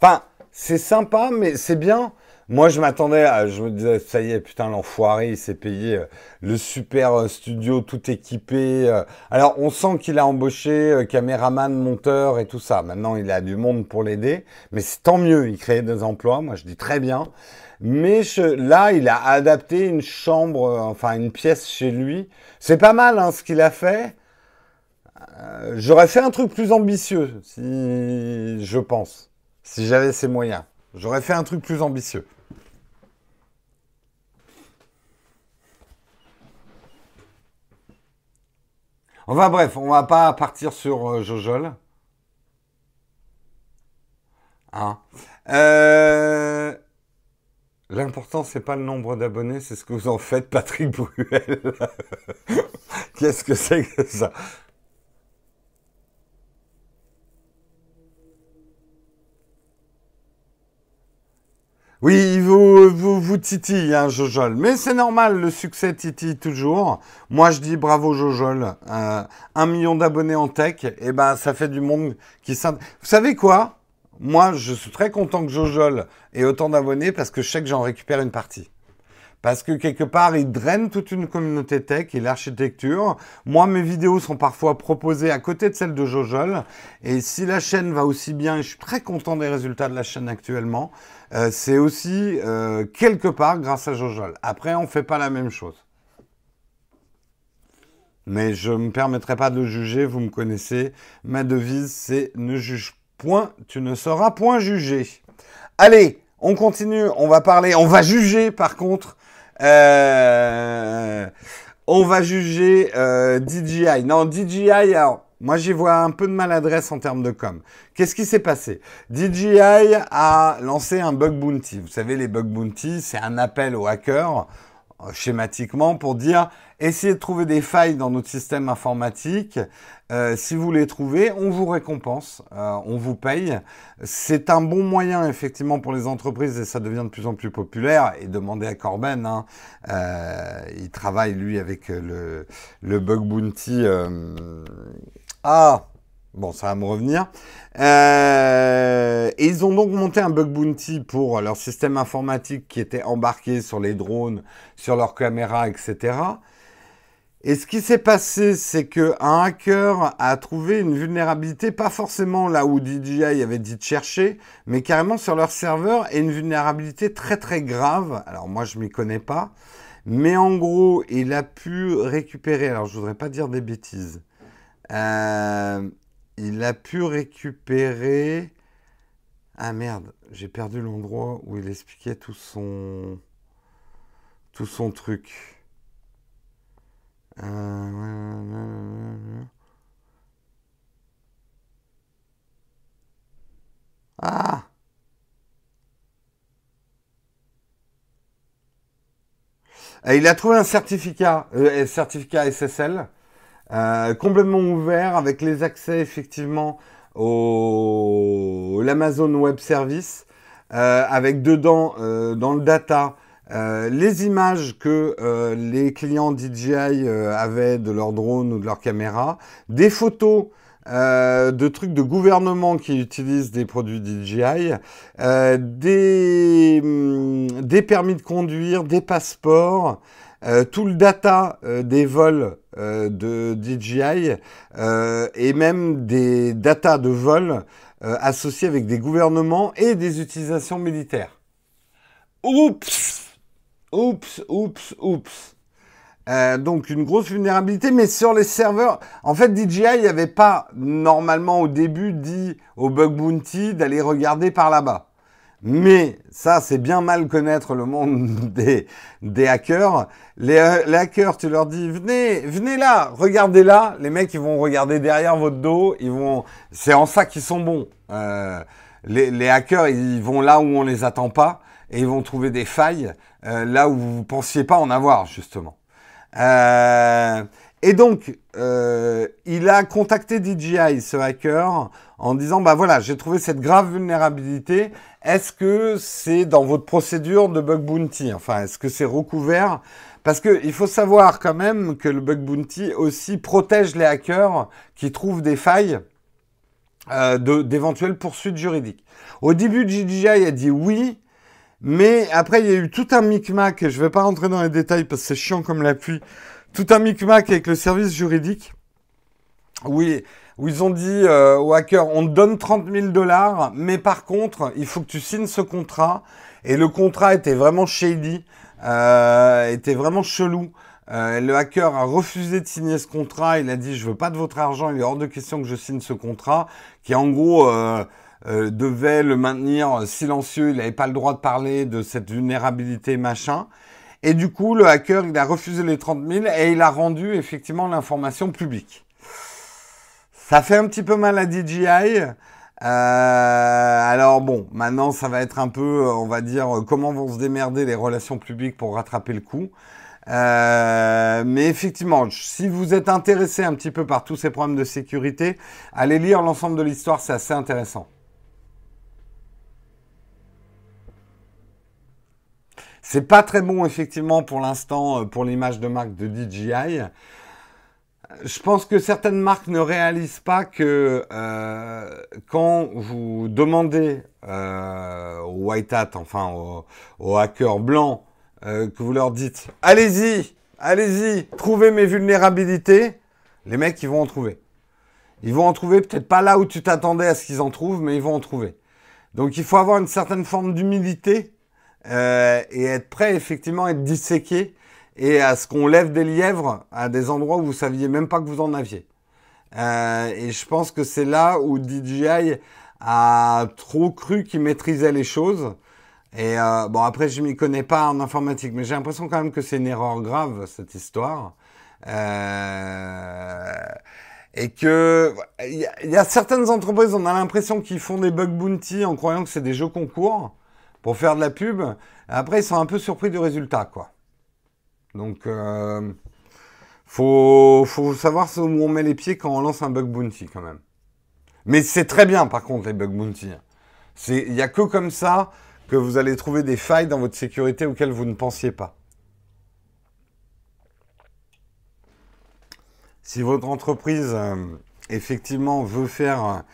Enfin, c'est sympa, mais c'est bien. Moi, je m'attendais à, je me disais, ça y est, putain, l'enfoiré, il s'est payé euh, le super euh, studio tout équipé. Euh. Alors, on sent qu'il a embauché caméraman, monteur et tout ça. Maintenant, il a du monde pour l'aider, mais c'est tant mieux, il crée des emplois. Moi, je dis très bien. Mais là, il a adapté une chambre, enfin une pièce chez lui. C'est pas mal hein, ce qu'il a fait. J'aurais fait un truc plus ambitieux, si je pense, si j'avais ces moyens. J'aurais fait un truc plus ambitieux. Enfin bref, on va pas partir sur euh, Jojol. Hein euh... L'important, c'est pas le nombre d'abonnés, c'est ce que vous en faites, Patrick Bruel. Qu'est-ce que c'est que ça? Oui, vous, vous, vous titille, hein, Jojol. Mais c'est normal, le succès titille toujours. Moi, je dis bravo, Jojol. Euh, un million d'abonnés en tech, eh ben, ça fait du monde qui s'intéresse. Vous savez quoi? Moi, je suis très content que Jojol ait autant d'abonnés parce que je sais que j'en récupère une partie. parce que quelque part, il draine toute une communauté tech et l'architecture. Moi, mes vidéos sont parfois proposées à côté de celles de Jojol. Et si la chaîne va aussi bien, je suis très content des résultats de la chaîne actuellement, euh, c'est aussi euh, quelque part grâce à Jojol. Après, on ne fait pas la même chose. Mais je ne me permettrai pas de juger, vous me connaissez. Ma devise, c'est ne juge point, tu ne seras point jugé. Allez, on continue, on va parler, on va juger par contre euh, on va juger DJI. Non, DJI, moi j'y vois un peu de maladresse en termes de com. Qu'est-ce qui s'est passé? DJI a lancé un bug bounty. Vous savez, les bug bounty, c'est un appel aux hackers schématiquement pour dire essayez de trouver des failles dans notre système informatique. Euh, si vous les trouvez, on vous récompense, euh, on vous paye. C'est un bon moyen effectivement pour les entreprises et ça devient de plus en plus populaire. Et demandez à Corben, hein, euh, il travaille lui avec le bug bounty. Ah, Bon, ça va me revenir. Euh, et ils ont donc monté un bug bounty pour leur système informatique qui était embarqué sur les drones, sur leurs caméras, etc. Et ce qui s'est passé, c'est qu'un hacker a trouvé une vulnérabilité, pas forcément là où DJI avait dit de chercher, mais carrément sur leur serveur, et une vulnérabilité très très grave. Alors moi, je m'y connais pas. Mais en gros, il a pu récupérer, alors je voudrais pas dire des bêtises, euh, il a pu récupérer. Ah merde, j'ai perdu l'endroit où il expliquait tout son. tout son truc. Euh, ah Il a trouvé un certificat, euh, certificat SSL, euh, complètement ouvert avec les accès effectivement au l'Amazon Web Service, euh, avec dedans euh, dans le data les images que les clients DJI avaient de leurs drones ou de leurs caméras, des photos de trucs de gouvernement qui utilisent des produits DJI, des, hum, des permis de conduire, des passeports, euh, tout le data euh, des vols euh, de DJI et même des data de vols associés avec des gouvernements et des utilisations militaires. Oups Oups, oups, oups. donc une grosse vulnérabilité, mais sur les serveurs, en fait DJI n'avait pas normalement au début dit au bug bounty d'aller regarder par là-bas. Mais ça, c'est bien mal connaître le monde des, hackers. Les, hackers, tu leur dis, venez, venez là, regardez là. Les mecs, ils vont regarder derrière votre dos. Ils vont, c'est en ça qu'ils sont bons. Euh, les, hackers, ils vont là où on les attend pas et ils vont trouver des failles euh, là où vous pensiez pas en avoir justement. Euh, et donc, euh, il a contacté DJI, ce hacker, en disant, bah voilà, j'ai trouvé cette grave vulnérabilité. Est-ce que c'est dans votre procédure de bug bounty? Enfin, est-ce que c'est recouvert? Parce qu'il faut savoir quand même que le bug bounty aussi protège les hackers qui trouvent des failles euh, d'éventuelles poursuites juridiques. Au début, DJI a dit oui, mais après, il y a eu tout un micmac, je ne vais pas rentrer dans les détails parce que c'est chiant comme la pluie, tout un micmac avec le service juridique. Oui, où ils ont dit euh, aux hackers, on te donne 30 000 dollars, mais par contre, il faut que tu signes ce contrat. Et le contrat était vraiment shady, euh, était vraiment chelou. Euh, le hacker a refusé de signer ce contrat. Il a dit, je veux pas de votre argent. Il est hors de question que je signe ce contrat, qui en gros euh, devait le maintenir silencieux. Il n'avait pas le droit de parler de cette vulnérabilité machin. Et du coup, le hacker, il a refusé les 30 000 et il a rendu effectivement l'information publique. Ça fait un petit peu mal à DJI. Euh, alors bon, maintenant ça va être un peu, on va dire, comment vont se démerder les relations publiques pour rattraper le coup. Euh, mais effectivement, si vous êtes intéressé un petit peu par tous ces problèmes de sécurité, allez lire l'ensemble de l'histoire, c'est assez intéressant. C'est pas très bon effectivement pour l'instant euh, pour l'image de marque de DJI. Je pense que certaines marques ne réalisent pas que euh, quand vous demandez euh, au white hat, enfin au, hacker blanc, euh, que vous leur dites allez-y, allez-y, trouvez mes vulnérabilités, les mecs, ils vont en trouver. Ils vont en trouver peut-être pas là où tu t'attendais à ce qu'ils en trouvent, mais ils vont en trouver. Donc il faut avoir une certaine forme d'humilité euh, et être prêt effectivement à être disséqué et à ce qu'on lève des lièvres à des endroits où vous saviez même pas que vous en aviez. Euh, et je pense que c'est là où DJI a trop cru qu'il maîtrisait les choses. Et euh, bon, après, je m'y connais pas en informatique, mais j'ai l'impression quand même que c'est une erreur grave, cette histoire. Euh, et que il y, a certaines entreprises, on a l'impression qu'ils font des bug bounty en croyant que c'est des jeux concours pour faire de la pub. Après, ils sont un peu surpris du résultat, quoi. Donc, euh, faut, savoir où on met les pieds quand on lance un bug bounty, quand même. Mais c'est très bien, par contre, les bug bounty. Il n'y a que comme ça que vous allez trouver des failles dans votre sécurité auxquelles vous ne pensiez pas. Si votre entreprise, euh, effectivement, veut faire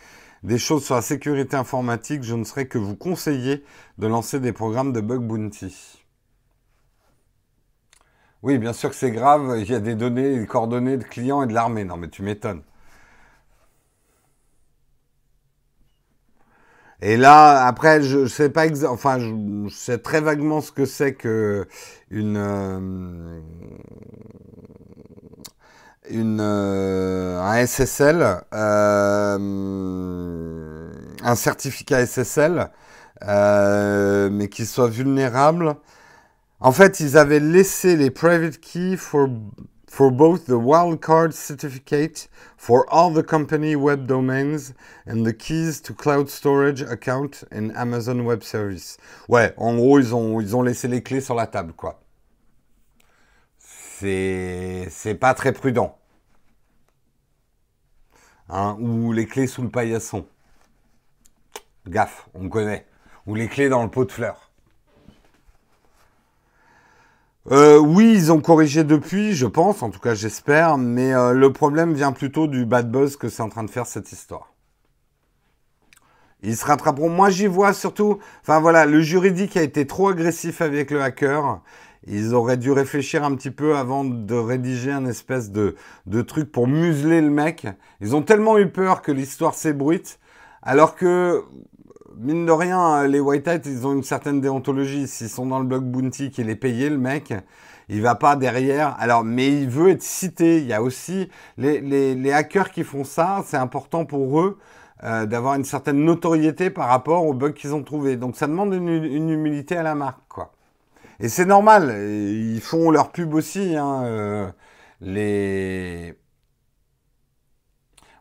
des choses sur la sécurité informatique, je ne serais que vous conseiller de lancer des programmes de bug bounty. Oui, bien sûr que c'est grave, il y a des données, des coordonnées de clients et de l'armée. Non, mais tu m'étonnes. Et là, après, je, ne sais pas exactement, enfin, je, sais très vaguement ce que c'est que une euh, euh, un SSL, euh, un certificat SSL, mais qui soit vulnérable. En fait, ils avaient laissé les private keys for for both the wildcard certificate for all the company web domains and the keys to cloud storage account in Amazon Web Service. Ouais, en gros, ils ont, ils ont laissé les clés sur la table, quoi. C'est, pas très prudent. Hein, ou les clés sous le paillasson. Gaffe, on connaît. Ou les clés dans le pot de fleurs. Euh, oui, ils ont corrigé depuis, je pense, en tout cas j'espère, mais euh, le problème vient plutôt du bad buzz que c'est en train de faire cette histoire. Ils se rattraperont. Moi, j'y vois surtout. Enfin voilà, le juridique a été trop agressif avec le hacker. Ils auraient dû réfléchir un petit peu avant de rédiger un espèce de, de truc pour museler le mec. Ils ont tellement eu peur que l'histoire s'ébruite, alors que mine de rien, les White Hat, ils ont une certaine déontologie. S'ils sont dans le bloc Bounty, qu'il est payé, le mec, il va pas derrière. Alors, mais il veut être cité. Il y a aussi les, les, hackers qui font ça. C'est important pour eux euh, d'avoir une certaine notoriété par rapport aux bugs qu'ils ont trouvés. Donc, ça demande une, humilité à la marque, quoi. Et c'est normal. Ils font leur pub aussi. Hein, euh, les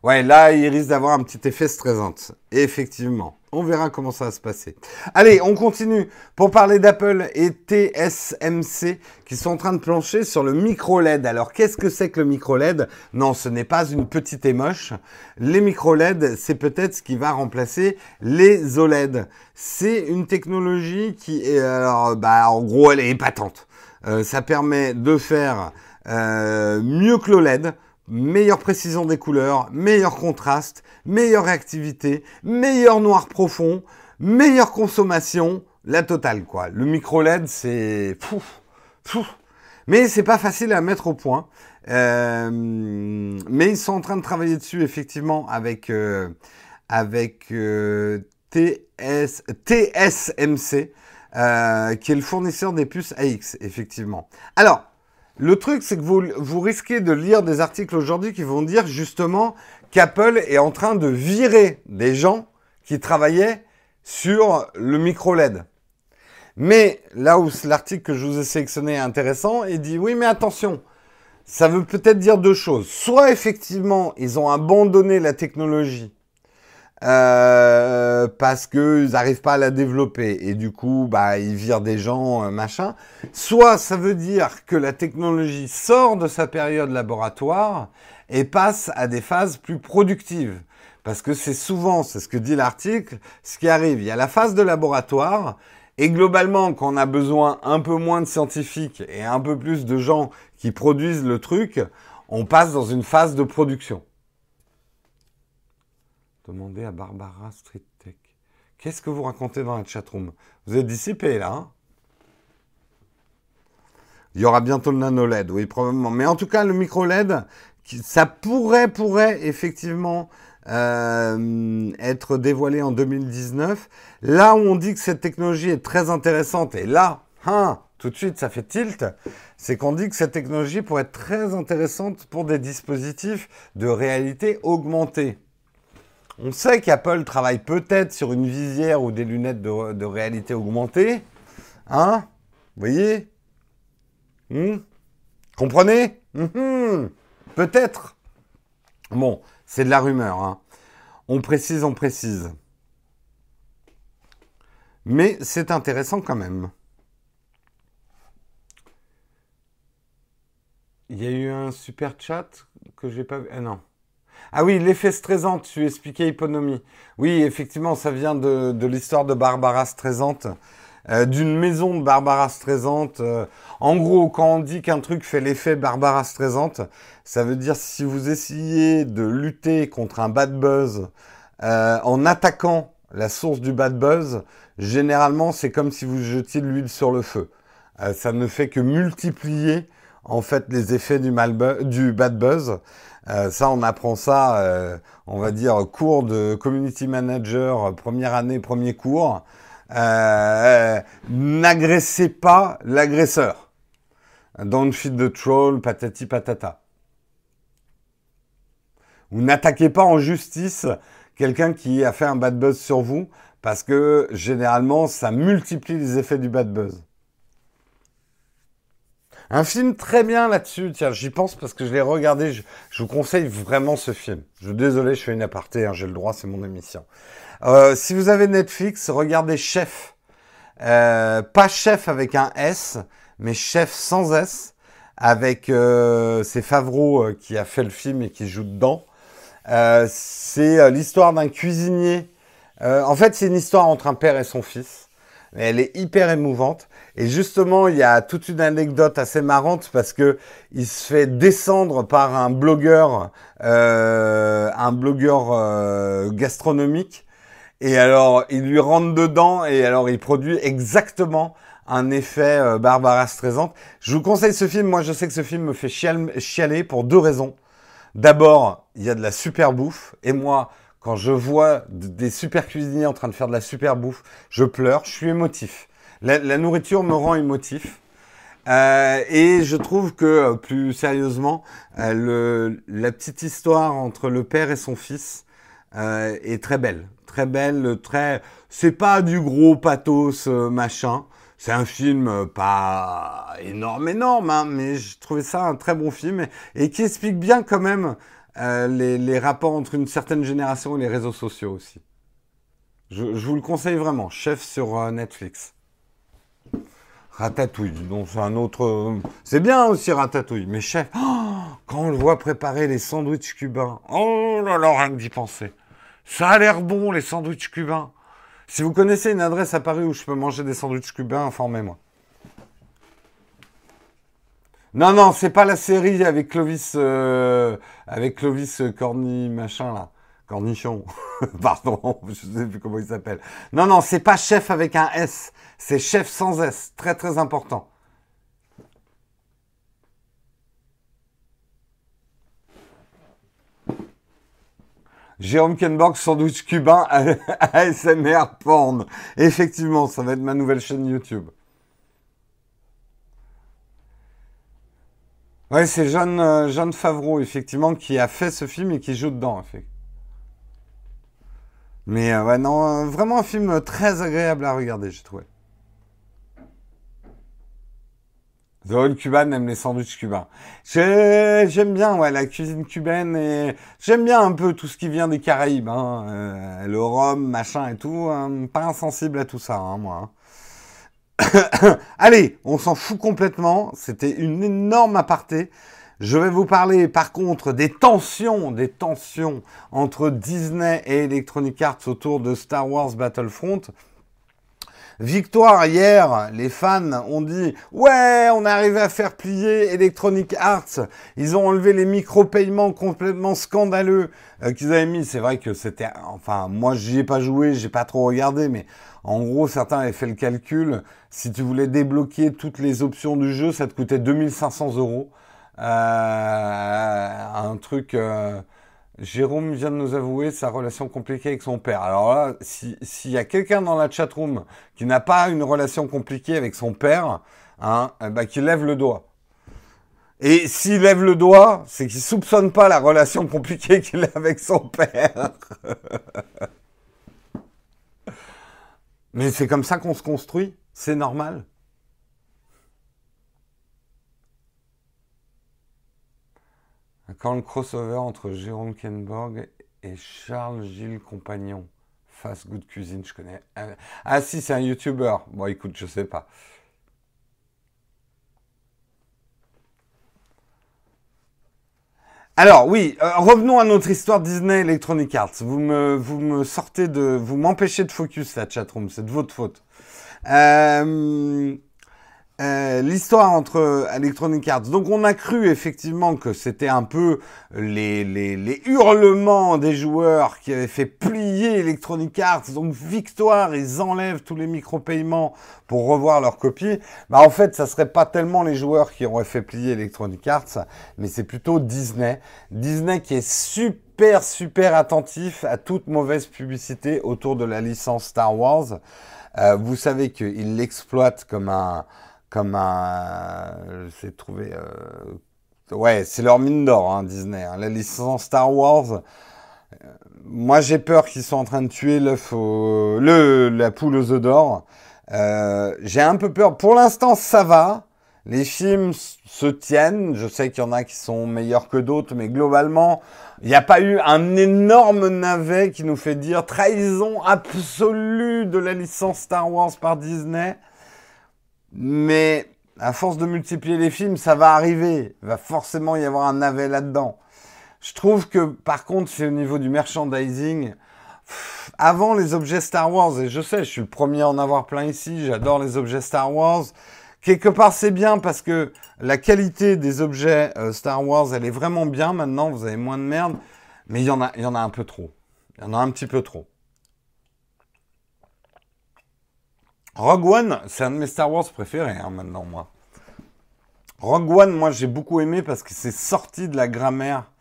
Ouais, là, il risque d'avoir un petit effet stressant. Effectivement. On verra comment ça va se passer. Allez, on continue pour parler d'Apple et TSMC qui sont en train de plancher sur le micro LED. Alors, qu'est-ce que c'est que le micro LED Non, ce n'est pas une petite émoche. Les micro LED, c'est peut-être ce qui va remplacer les OLED. C'est une technologie qui est, alors, bah, en gros, elle est épatante. Euh, ça permet de faire euh, mieux que l'OLED meilleure précision des couleurs, meilleur contraste, meilleure réactivité, meilleur noir profond, meilleure consommation, la totale quoi. Le micro LED c'est fou, fou. Mais c'est pas facile à mettre au point. Euh, mais ils sont en train de travailler dessus effectivement avec euh, avec euh, TS, TSMC qui est le fournisseur des puces AX effectivement. Alors le truc, c'est que vous, risquez de lire des articles aujourd'hui qui vont dire justement qu'Apple est en train de virer des gens qui travaillaient sur le micro LED. Mais là où l'article que je vous ai sélectionné est intéressant, il dit oui mais attention, ça veut peut-être dire deux choses. Soit effectivement ils ont abandonné la technologie euh, parce qu'ils n'arrivent pas à la développer et du coup bah ils virent des gens euh, machin. Soit ça veut dire que la technologie sort de sa période laboratoire et passe à des phases plus productives. Parce que c'est souvent, c'est ce que dit l'article, ce qui arrive. Il y a la phase de laboratoire et globalement, quand on a besoin un peu moins de scientifiques et un peu plus de gens qui produisent le truc, on passe dans une phase de production. Demandez à Barbara Street Tech. Qu'est-ce que vous racontez dans la chatroom? Vous êtes dissipé là hein? Il y aura bientôt le nano LED, oui, probablement. Mais en tout cas, le micro LED, ça pourrait, pourrait effectivement euh, être dévoilé en 2019. Là où on dit que cette technologie est très intéressante, et là, hein, tout de suite, ça fait tilt, c'est qu'on dit que cette technologie pourrait être très intéressante pour des dispositifs de réalité augmentée. On sait qu'Apple travaille peut-être sur une visière ou des lunettes de, réalité augmentée. Hein Vous voyez hmm Comprenez hmm Peut-être. Bon, c'est de la rumeur. Hein. On précise, on précise. Mais c'est intéressant quand même. Il y a eu un super chat que j'ai pas vu. Ah non. Ah oui, l'effet Streisand, tu expliquais hyponomie. Oui, effectivement, ça vient de, l'histoire de Barbara Streisand, euh, d'une maison de Barbara Streisand. Euh, en gros, quand on dit qu'un truc fait l'effet Barbara Streisand, ça veut dire si vous essayez de lutter contre un bad buzz euh, en attaquant la source du bad buzz, généralement, c'est comme si vous jetiez de l'huile sur le feu. ça ne fait que multiplier en fait les effets du, du bad buzz. Euh, ça, on apprend ça, euh, on va dire, cours de community manager, première année, premier cours. Euh, n'agressez pas l'agresseur. Don't feed the troll, patati patata. Ou n'attaquez pas en justice quelqu'un qui a fait un bad buzz sur vous, parce que généralement, ça multiplie les effets du bad buzz. Un film très bien là-dessus. Tiens, j'y pense parce que je l'ai regardé. Je, vous conseille vraiment ce film. Je suis désolé, je fais une aparté. Hein, J'ai le droit, c'est mon émission. Euh, si vous avez Netflix, regardez Chef. Euh, pas Chef avec un S, mais Chef sans S. Avec euh, c'est Favreau euh, qui a fait le film et qui joue dedans. C'est l'histoire d'un cuisinier. en fait, c'est une histoire entre un père et son fils. Elle est hyper émouvante. Et justement, il y a toute une anecdote assez marrante parce que il se fait descendre par un blogueur, euh, un blogueur euh, gastronomique. Et alors, il lui rentre dedans et alors il produit exactement un effet euh, Barbara Streisand. Je vous conseille ce film. Moi, je sais que ce film me fait chialer pour deux raisons. D'abord, il y a de la super bouffe. Et moi, quand je vois des super cuisiniers en train de faire de la super bouffe, je pleure, je suis émotif. La, nourriture me rend émotif. Euh, et je trouve que, plus sérieusement, euh, la petite histoire entre le père et son fils euh, est très belle. Très belle, très... C'est pas du gros pathos machin. C'est un film pas énorme, énorme, hein, mais je trouvais ça un très bon film et, qui explique bien quand même les, les, rapports entre une certaine génération et les réseaux sociaux aussi. Je, je vous le conseille vraiment, chef sur Netflix. Ratatouille, donc c'est un autre. C'est bien aussi Ratatouille, mais chef, oh, quand on le voit préparer les sandwichs cubains, oh là là, rien que d'y penser. Ça a l'air bon, les sandwichs cubains. Si vous connaissez une adresse à Paris où je peux manger des sandwichs cubains, informez-moi. Non, non, c'est pas la série avec Clovis, euh, avec Clovis Corny machin là. Cornichon. Pardon, je sais plus comment il s'appelle. Non, non, c'est pas chef avec un S. C'est chef sans S. Très, très important. Jérôme Kenborg, sandwich cubain, ASMR porn. Effectivement, ça va être ma nouvelle chaîne YouTube. Ouais, c'est euh, Jeanne Favreau, effectivement, qui a fait ce film et qui joue dedans, effectivement. Mais euh, ouais, non, euh, vraiment un film très agréable à regarder, j'ai trouvé. The Whole Cuban aime les sandwichs cubains. J'aime bien la cuisine cubaine et j'aime bien un peu tout ce qui vient des Caraïbes. Hein. Euh, le rhum, machin et tout. Hein. Pas insensible à tout ça, hein, moi. Allez, on s'en fout complètement. C'était une énorme aparté. Je vais vous parler par contre des tensions, des tensions entre Disney et Electronic Arts autour de Star Wars Battlefront. Victoire hier, les fans ont dit ouais, on est arrivé à faire plier Electronic Arts. Ils ont enlevé les micro-paiements complètement scandaleux euh, qu'ils avaient mis. C'est vrai que c'était, enfin, moi j'y ai pas joué, j'ai pas trop regardé, mais en gros certains avaient fait le calcul. Si tu voulais débloquer toutes les options du jeu, ça te coûtait 2500 euros. Euh, un truc. Euh, Jérôme vient de nous avouer sa relation compliquée avec son père. Alors là, s'il y a quelqu'un dans la chatroom qui n'a pas une relation compliquée avec son père, hein, ben, qu'il lève le doigt. Et s'il lève le doigt, c'est qu'il soupçonne pas la relation compliquée qu'il a avec son père. Mais c'est comme ça qu'on se construit, c'est normal. Quand le crossover entre Jérôme Kenborg et Charles Gilles Compagnon Fast Good Cuisine, je connais. Ah si, c'est un YouTuber. Bon, écoute, je sais pas. Alors oui, euh, revenons à notre histoire Disney Electronic Arts. Vous me, vous me sortez de, vous m'empêchez de focus la chatroom, c'est de votre faute. Euh, euh, l'histoire entre Electronic Arts. Donc on a cru effectivement que c'était un peu les, les, hurlements des joueurs qui avaient fait plier Electronic Arts. Donc victoire, ils enlèvent tous les micro-paiements pour revoir leur copie. Bah en fait, ça serait pas tellement les joueurs qui auraient fait plier Electronic Arts, mais c'est plutôt Disney. Disney qui est super super attentif à toute mauvaise publicité autour de la licence Star Wars. Euh, vous savez qu'ils l'exploitent comme un comme un. J'ai trouvé. Euh, ouais, c'est leur mine d'or, hein, Disney. Hein. La licence Star Wars. Euh, moi, j'ai peur qu'ils soient en train de tuer l'œuf le, la poule aux œufs d'or. Euh, j'ai un peu peur. Pour l'instant, ça va. Les films se tiennent. Je sais qu'il y en a qui sont meilleurs que d'autres, mais globalement, il n'y a pas eu un énorme navet qui nous fait dire trahison absolue de la licence Star Wars par Disney. Mais à force de multiplier les films, ça va arriver. Il va forcément y avoir un navet là-dedans. Je trouve que par contre, c'est au niveau du merchandising. Avant les objets Star Wars, et je sais, je suis le premier à en avoir plein ici, j'adore les objets Star Wars. Quelque part, c'est bien parce que la qualité des objets euh, Star Wars, elle est vraiment bien maintenant. Vous avez moins de merde, mais il y il y en a un peu trop. Il y en a un petit peu trop. Rogue One, c'est un de mes Star Wars préférés hein, maintenant, moi. Rogue One, moi j'ai beaucoup aimé parce que c'est sorti de la grammaire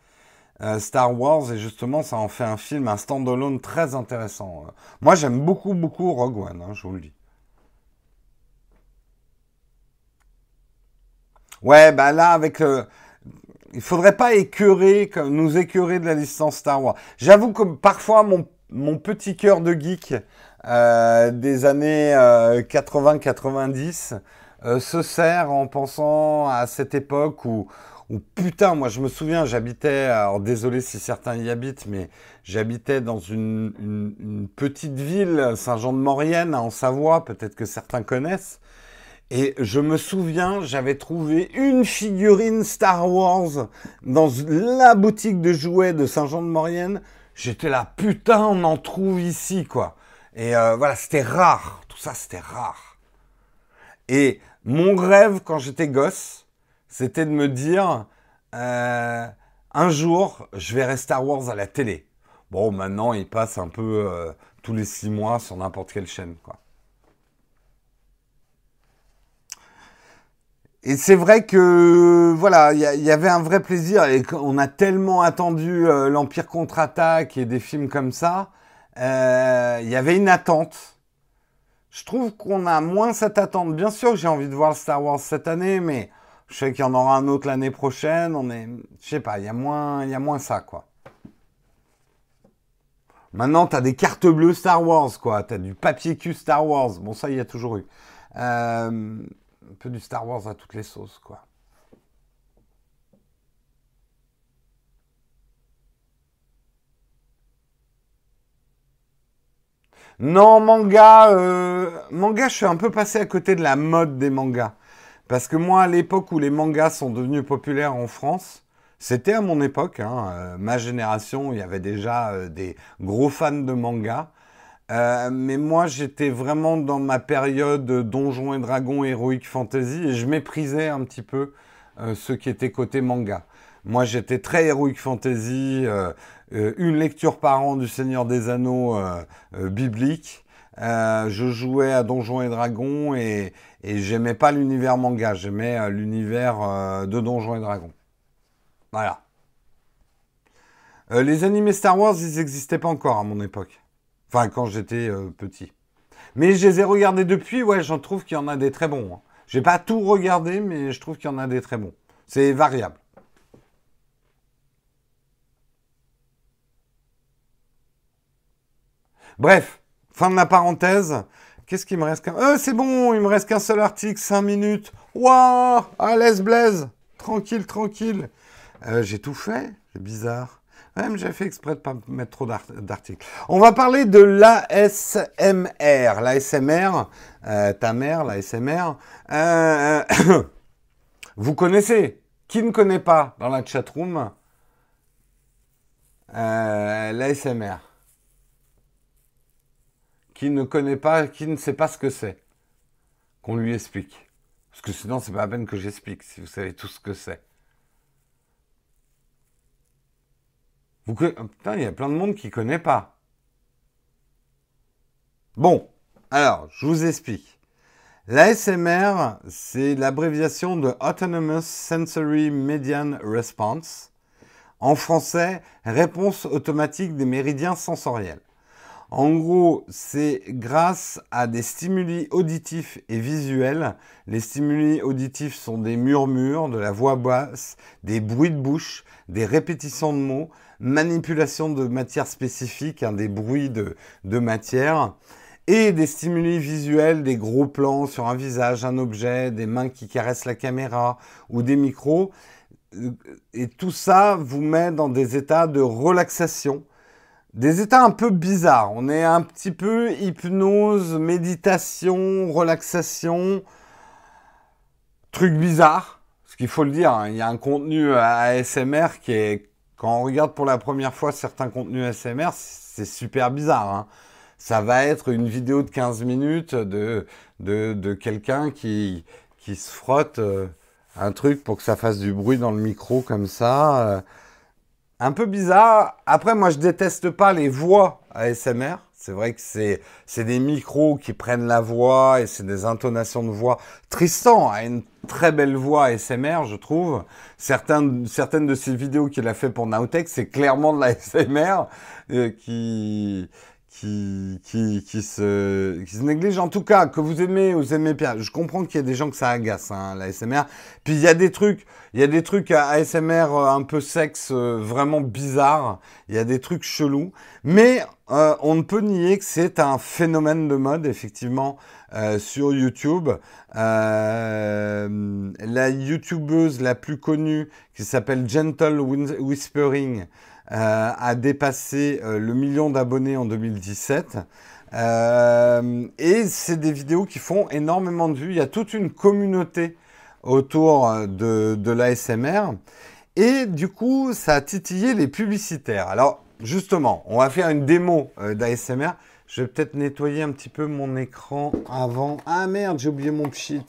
euh, Star Wars et justement ça en fait un film, un standalone très intéressant. moi j'aime beaucoup, beaucoup Rogue One, hein, je vous le dis. Ouais, bah là avec... Euh, il faudrait pas écœurer, nous écœurer de la licence Star Wars. J'avoue que parfois mon, mon petit cœur de geek euh, des années 80-90 euh, euh, se sert en pensant à cette époque où, où putain, moi je me souviens, j'habitais, alors désolé si certains y habitent, mais j'habitais dans une, une, petite ville, Saint-Jean-de-Maurienne, en Savoie, peut-être que certains connaissent. Et je me souviens, j'avais trouvé une figurine Star Wars dans la boutique de jouets de Saint-Jean-de-Maurienne. J'étais là, putain, on en trouve ici, quoi. Et euh, voilà, c'était rare. Tout ça, c'était rare. Et mon rêve quand j'étais gosse, c'était de me dire, euh, un jour, je verrai Star Wars à la télé. Bon, maintenant, il passe un peu euh, tous les six mois sur n'importe quelle chaîne, quoi. Et c'est vrai que voilà, il y, avait un vrai plaisir et on a tellement attendu l'Empire contre-attaque et des films comme ça euh, il y avait une attente. Je trouve qu'on a moins cette attente. Bien sûr que j'ai envie de voir Star Wars cette année, mais je sais qu'il y en aura un autre l'année prochaine. On est, je sais pas, il y a moins, il y a moins ça, quoi. Maintenant, tu as des cartes bleues Star Wars, quoi. Tu as du papier cul Star Wars. Bon, ça, il y a toujours eu. Euh, un peu du Star Wars à toutes les sauces, quoi. Non, manga, euh, manga, je suis un peu passé à côté de la mode des mangas. Parce que moi, à l'époque où les mangas sont devenus populaires en France, c'était à mon époque, hein, euh, ma génération, il y avait déjà euh, des gros fans de manga. Euh, mais moi, j'étais vraiment dans ma période Donjons et Dragons, Heroic Fantasy, et je méprisais un petit peu ceux qui étaient côté manga. Moi, j'étais très Heroic Fantasy, une lecture par an du Seigneur des Anneaux biblique. je jouais à Donjons et Dragons et, j'aimais pas l'univers manga, j'aimais l'univers de Donjons et Dragons. Voilà. les animés Star Wars, ils n'existaient pas encore à mon époque. Enfin, quand j'étais euh, petit. Mais je les ai regardés depuis, ouais, j'en trouve qu'il y en a des très bons. Hein. J'ai pas tout regardé, mais je trouve qu'il y en a des très bons. C'est variable. Bref, fin de la parenthèse. Qu'est-ce qu'il me reste qu'un... Euh, c'est bon, il me reste qu'un seul article, 5 minutes. Waouh À l'aise blaise Tranquille, tranquille. Euh, j'ai tout fait C'est bizarre. Même j'ai fait exprès de pas mettre trop d'articles. On va parler de l'ASMR. L'ASMR, euh, ta mère, l'ASMR. Vous connaissez? Qui ne connaît pas dans la chatroom euh, l'ASMR Qui ne connaît pas, qui ne sait pas ce que c'est Qu'on lui explique. Parce que sinon, c'est pas la peine que j'explique si vous savez tout ce que c'est. Vous, putain, il y a plein de monde qui connaît pas. Bon, alors, je vous explique. L'ASMR, c'est l'abréviation de Autonomous Sensory Median Response. En français, réponse automatique des méridiens sensoriels. En gros, c'est grâce à des stimuli auditifs et visuels. Les stimuli auditifs sont des murmures, de la voix basse, des bruits de bouche, des répétitions de mots, manipulation de matière spécifique, hein, des bruits de, de matière, et des stimuli visuels, des gros plans sur un visage, un objet, des mains qui caressent la caméra ou des micros. Et tout ça vous met dans des états de relaxation, des états un peu bizarres. On est un petit peu hypnose, méditation, relaxation, truc bizarre. Ce qu'il faut le dire, hein, il y a un contenu ASMR qui est quand on regarde pour la première fois certains contenus SMR, c'est super bizarre. Hein. Ça va être une vidéo de 15 minutes de, de, quelqu'un qui, qui se frotte euh, un truc pour que ça fasse du bruit dans le micro comme ça. Un peu bizarre. Après, moi, je déteste pas les voix ASMR. C'est vrai que c'est, c'est des micros qui prennent la voix et c'est des intonations de voix. Tristan a une très belle voix ASMR, je trouve. Certaines, certaines de ses vidéos qu'il a fait pour Nowtech, c'est clairement de la ASMR euh, qui, qui, qui, qui, se, qui se néglige. En tout cas, que vous aimez ou vous aimez bien. Je comprends qu'il y a des gens que ça agace, hein, la SMR. Puis il y a des trucs, il y a des trucs à ASMR euh, un peu sexe, euh, vraiment bizarres. Il y a des trucs chelous. Mais euh, on ne peut nier que c'est un phénomène de mode, effectivement, sur YouTube. la YouTubeuse la plus connue, qui s'appelle Gentle Whispering, a dépassé le million d'abonnés en 2017. Euh, et c'est des vidéos qui font énormément de vues. Il y a toute une communauté autour de, de l'ASMR. Et du coup, ça a titillé les publicitaires. Alors, justement, on va faire une démo d'ASMR. Je vais peut-être nettoyer un petit peu mon écran avant. Ah merde, j'ai oublié mon pchit.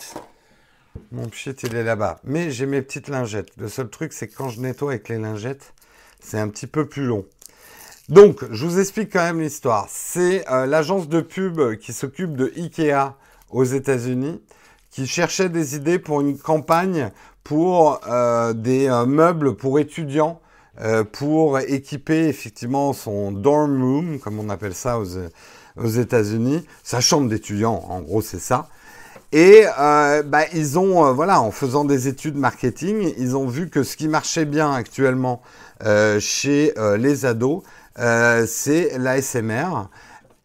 Mon pchit, il est là-bas. Mais j'ai mes petites lingettes. Le seul truc, c'est que quand je nettoie avec les lingettes, c'est un petit peu plus long. Donc, je vous explique quand même l'histoire. C'est euh, l'agence de pub qui s'occupe de Ikea aux États-Unis qui cherchait des idées pour une campagne pour euh, des euh, meubles pour étudiants pour équiper effectivement son dorm room, comme on appelle ça aux, États-Unis, sa chambre d'étudiant, en gros c'est ça. Et bah, ils ont, voilà, en faisant des études marketing, ils ont vu que ce qui marchait bien actuellement euh, chez euh, les ados, euh, c'est l'ASMR.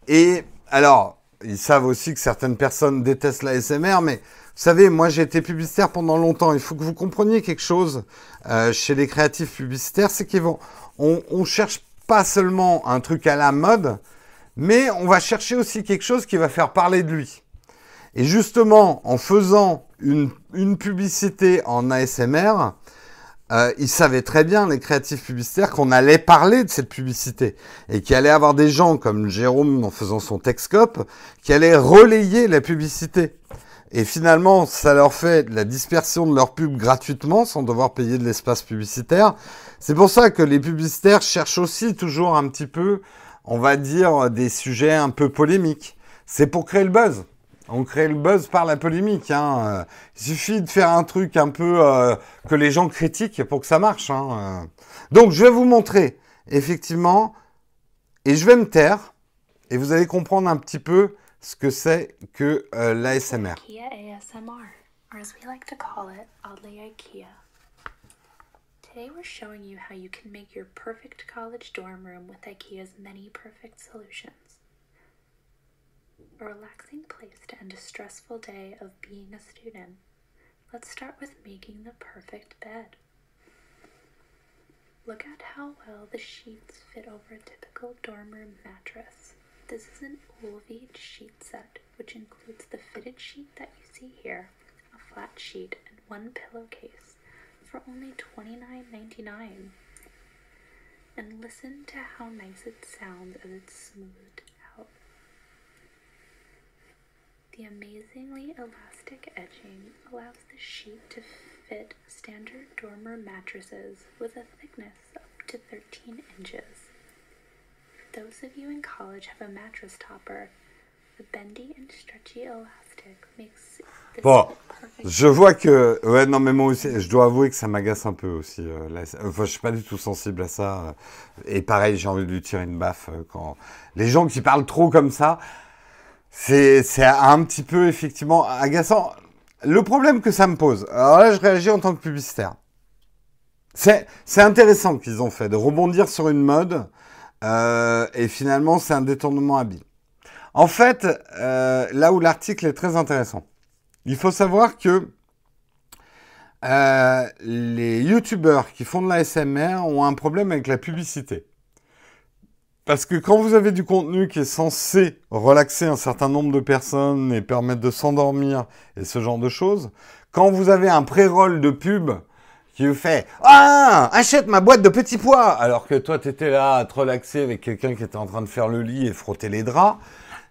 Et alors, ils savent aussi que certaines personnes détestent l'ASMR, mais vous savez, moi j'ai été publicitaire pendant longtemps. Il faut que vous compreniez quelque chose chez les créatifs publicitaires, c'est qu'ils vont, on, on cherche pas seulement un truc à la mode, mais on va chercher aussi quelque chose qui va faire parler de lui. Et justement, en faisant une, une publicité en ASMR, euh, ils savaient très bien, les créatifs publicitaires, qu'on allait parler de cette publicité et qu'il allait avoir des gens comme Jérôme en faisant son Texcope qui allaient relayer la publicité. Et finalement, ça leur fait la dispersion de leur pub gratuitement sans devoir payer de l'espace publicitaire. C'est pour ça que les publicitaires cherchent aussi toujours un petit peu, on va dire, des sujets un peu polémiques. C'est pour créer le buzz. On crée le buzz par la polémique. Hein. Il suffit de faire un truc un peu euh, que les gens critiquent pour que ça marche. Hein. Donc je vais vous montrer effectivement, et je vais me taire, et vous allez comprendre un petit peu ce que c'est que euh, l'ASMR. Today we're showing you how you can make your perfect college dorm room with IKEA's many perfect solutions. A relaxing place to end a stressful day of being a student. Let's start with making the perfect bed. Look at how well the sheets fit over a typical dorm room mattress. This is an Ulvi sheet set, which includes the fitted sheet that you see here, a flat sheet, and one pillowcase for only $29.99. And listen to how nice it sounds as it's smoothed The amazingly elastic edging allows the sheet to fit standard dormer mattresses with a thickness up to 13 inches. Those of you in college have a mattress topper, the bendy and stretchy elastic makes this bon, je vois que ouais non mais moi aussi je dois avouer que ça m'agace un peu aussi euh, enfin je suis pas du tout sensible à ça et pareil j'ai envie de lui tirer une baffe euh, quand les gens qui parlent trop comme ça c'est, un petit peu effectivement agaçant. Le problème que ça me pose, alors là je réagis en tant que publicitaire. C'est, c'est intéressant qu'ils ont fait de rebondir sur une mode euh, et finalement c'est un détournement habile. En fait, euh, là où l'article est très intéressant, il faut savoir que euh, les youtubeurs qui font de la SMR ont un problème avec la publicité. Parce que quand vous avez du contenu qui est censé relaxer un certain nombre de personnes et permettre de s'endormir et ce genre de choses, quand vous avez un pré-roll de pub qui vous fait Ah, achète ma boîte de petits pois alors que toi t'étais là à te relaxer avec quelqu'un qui était en train de faire le lit et frotter les draps,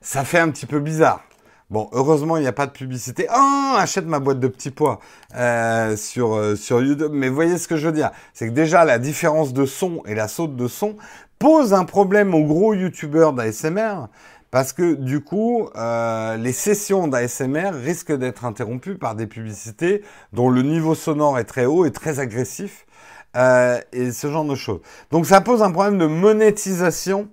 ça fait un petit peu bizarre. Bon, heureusement, il n'y a pas de publicité. Ah, achète ma boîte de petits pois euh, sur, euh, sur YouTube. Mais voyez ce que je veux dire. C'est que déjà, la différence de son et la saute de son pose un problème aux gros youtubeurs d'ASMR parce que du coup, euh, les sessions d'ASMR risquent d'être interrompues par des publicités dont le niveau sonore est très haut et très agressif euh, et ce genre de choses. Donc ça pose un problème de monétisation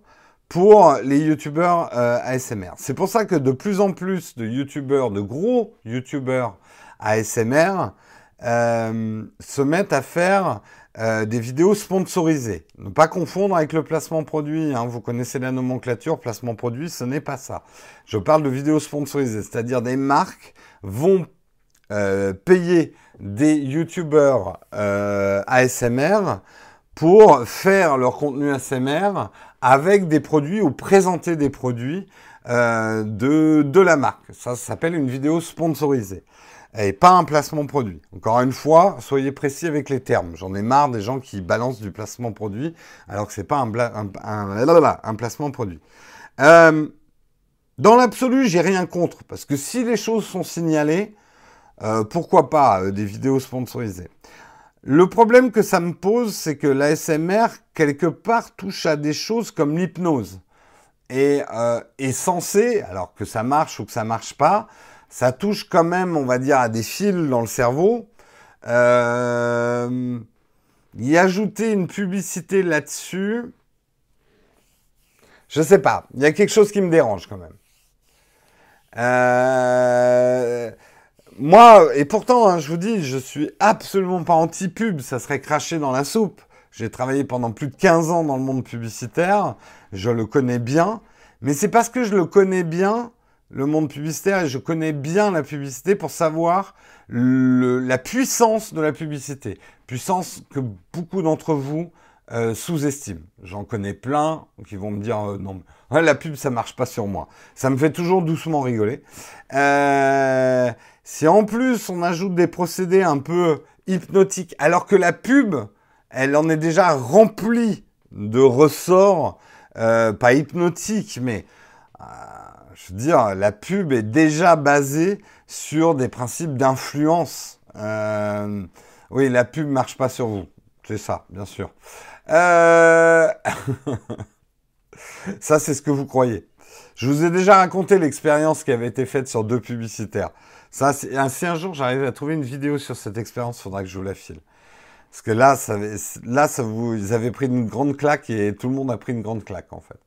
pour les youtubeurs euh, ASMR. C'est pour ça que de plus en plus de youtubeurs, de gros youtubeurs ASMR, se mettent à faire euh, des vidéos sponsorisées. Ne pas confondre avec le placement produit. Hein. Vous connaissez la nomenclature, placement produit, ce n'est pas ça. Je parle de vidéos sponsorisées, c'est-à-dire des marques vont euh, payer des youtubeurs euh, ASMR pour faire leur contenu ASMR avec des produits ou présenter des produits de, la marque. Ça s'appelle une vidéo sponsorisée et pas un placement produit. Encore une fois, soyez précis avec les termes. J'en ai marre des gens qui balancent du placement produit alors que c'est pas un, un, placement produit. Euh, dans l'absolu, j'ai rien contre parce que si les choses sont signalées, euh, pourquoi pas euh, des vidéos sponsorisées? Le problème que ça me pose, c'est que l'ASMR, quelque part, touche à des choses comme l'hypnose. Et est censé, alors que ça marche ou que ça marche pas, ça touche quand même, on va dire, à des fils dans le cerveau. Euh, y ajouter une publicité là-dessus, je sais pas. Il y a quelque chose qui me dérange quand même. Euh, moi, et pourtant, hein, je vous dis, je suis absolument pas anti-pub. Ça serait craché dans la soupe. J'ai travaillé pendant plus de 15 ans dans le monde publicitaire. Je le connais bien. Mais c'est parce que je le connais bien le monde publicitaire et je connais bien la publicité pour savoir la puissance de la publicité. Puissance que beaucoup d'entre vous euh, sous-estiment. J'en connais plein qui vont me dire euh, non, la pub ça marche pas sur moi. Ça me fait toujours doucement rigoler. Euh, si en plus on ajoute des procédés un peu hypnotique. Alors que la pub, elle en est déjà remplie de ressorts, euh, pas hypnotiques, mais je veux dire, la pub est déjà basée sur des principes d'influence. Euh, oui, la pub marche pas sur vous. C'est ça, bien sûr. ça, c'est ce que vous croyez. Je vous ai déjà raconté l'expérience qui avait été faite sur deux publicitaires. Ça, si un jour j'arrive à trouver une vidéo sur cette expérience, il faudra que je vous la file. Parce que là, ça, là, vous, avez pris une grande claque et tout le monde a pris une grande claque en fait.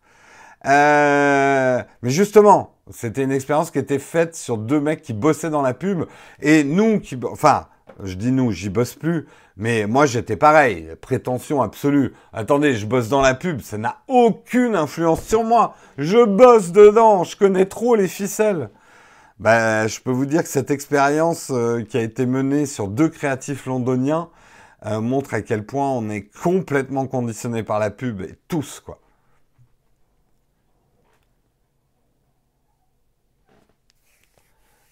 Euh, mais justement, c'était une expérience qui était faite sur deux mecs qui bossaient dans la pub et nous qui, enfin, je dis nous, j'y bosse plus, mais moi j'étais pareil, prétention absolue. Attendez, je bosse dans la pub, ça n'a aucune influence sur moi. Je bosse dedans, je connais trop les ficelles. Ben, je peux vous dire que cette expérience euh, qui a été menée sur deux créatifs londoniens euh, montre à quel point on est complètement conditionné par la pub, et tous, quoi.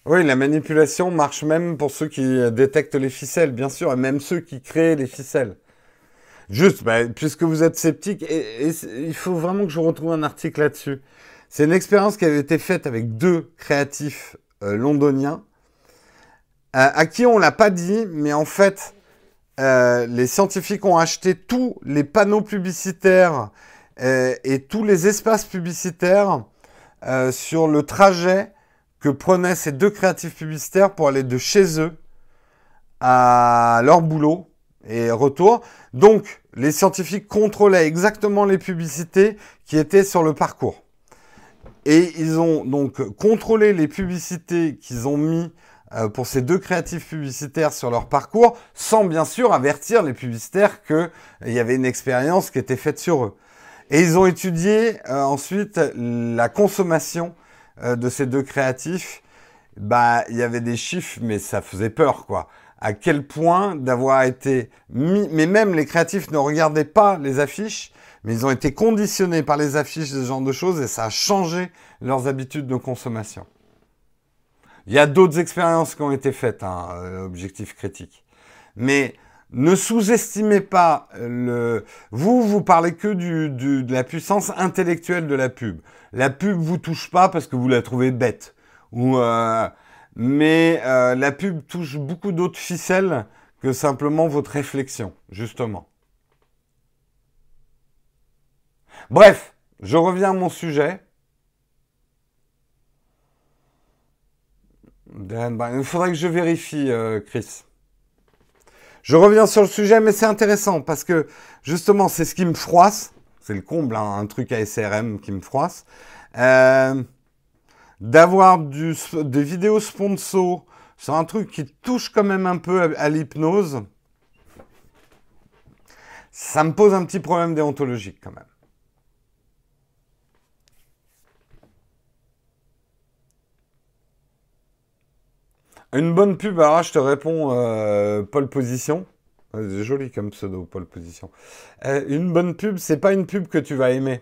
Oui, la manipulation marche même pour ceux qui détectent les ficelles, bien sûr, et même ceux qui créent les ficelles. Juste, bah, puisque vous êtes sceptique, il faut vraiment que je retrouve un article là-dessus. C'est une expérience qui avait été faite avec deux créatifs euh, londoniens, euh, à qui on l'a pas dit, mais en fait, euh, les scientifiques ont acheté tous les panneaux publicitaires et tous les espaces publicitaires sur le trajet que prenaient ces deux créatifs publicitaires pour aller de chez eux à leur boulot et retour. Donc, les scientifiques contrôlaient exactement les publicités qui étaient sur le parcours. Et ils ont donc contrôlé les publicités qu'ils ont mis euh, pour ces deux créatifs publicitaires sur leur parcours, sans bien sûr avertir les publicitaires qu'il y avait une expérience qui était faite sur eux. Et ils ont étudié euh, ensuite la consommation euh, de ces deux créatifs, bah, il y avait des chiffres, mais ça faisait peur, quoi. À quel point d'avoir été mis, mais même les créatifs ne regardaient pas les affiches, mais ils ont été conditionnés par les affiches, ce genre de choses, et ça a changé leurs habitudes de consommation. Il y a d'autres expériences qui ont été faites, hein, euh, objectif critique. Mais ne sous-estimez pas le. Vous, vous parlez que du, de la puissance intellectuelle de la pub. La pub vous touche pas parce que vous la trouvez bête. Ou, euh, mais euh, la pub touche beaucoup d'autres ficelles que simplement votre réflexion, justement. Bref, je reviens à mon sujet. Il faudrait que je vérifie, euh, Chris. Je reviens sur le sujet, mais c'est intéressant parce que justement, c'est ce qui me froisse. C'est le comble, hein, un truc à SRM qui me froisse. Euh, d'avoir des vidéos sponsor sur un truc qui touche quand même un peu à, l'hypnose, ça me pose un petit problème déontologique quand même. Une bonne pub, alors je te réponds, euh, Paul Position. C'est joli comme pseudo, Paul Position. Euh, une bonne pub, c'est pas une pub que tu vas aimer.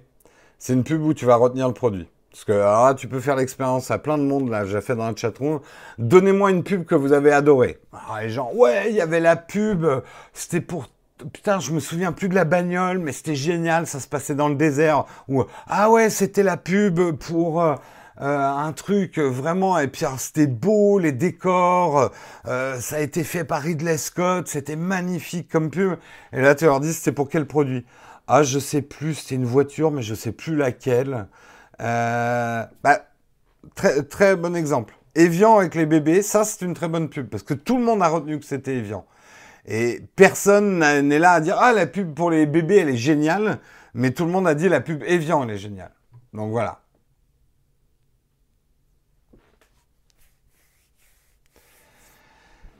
C'est une pub où tu vas retenir le produit. Parce que alors tu peux faire l'expérience à plein de monde, là, j'ai fait dans la chatroom. Donnez-moi une pub que vous avez adorée. Alors, les gens, ouais, il y avait la pub, c'était pour putain, je me souviens plus de la bagnole, mais c'était génial, ça se passait dans le désert. Ou ah ouais, c'était la pub pour euh, un truc vraiment, et puis c'était beau, les décors, euh, ça a été fait par Ridley Scott, c'était magnifique comme pub. Et là, tu leur dis, c'était pour quel produit? Ah, je sais plus, c'était une voiture, mais je sais plus laquelle. Euh, bah, très, très bon exemple. Evian avec les bébés, ça c'est une très bonne pub, parce que tout le monde a retenu que c'était Evian. Et personne n'est là à dire, ah, la pub pour les bébés, elle est géniale, mais tout le monde a dit, la pub Evian, elle est géniale. Donc voilà.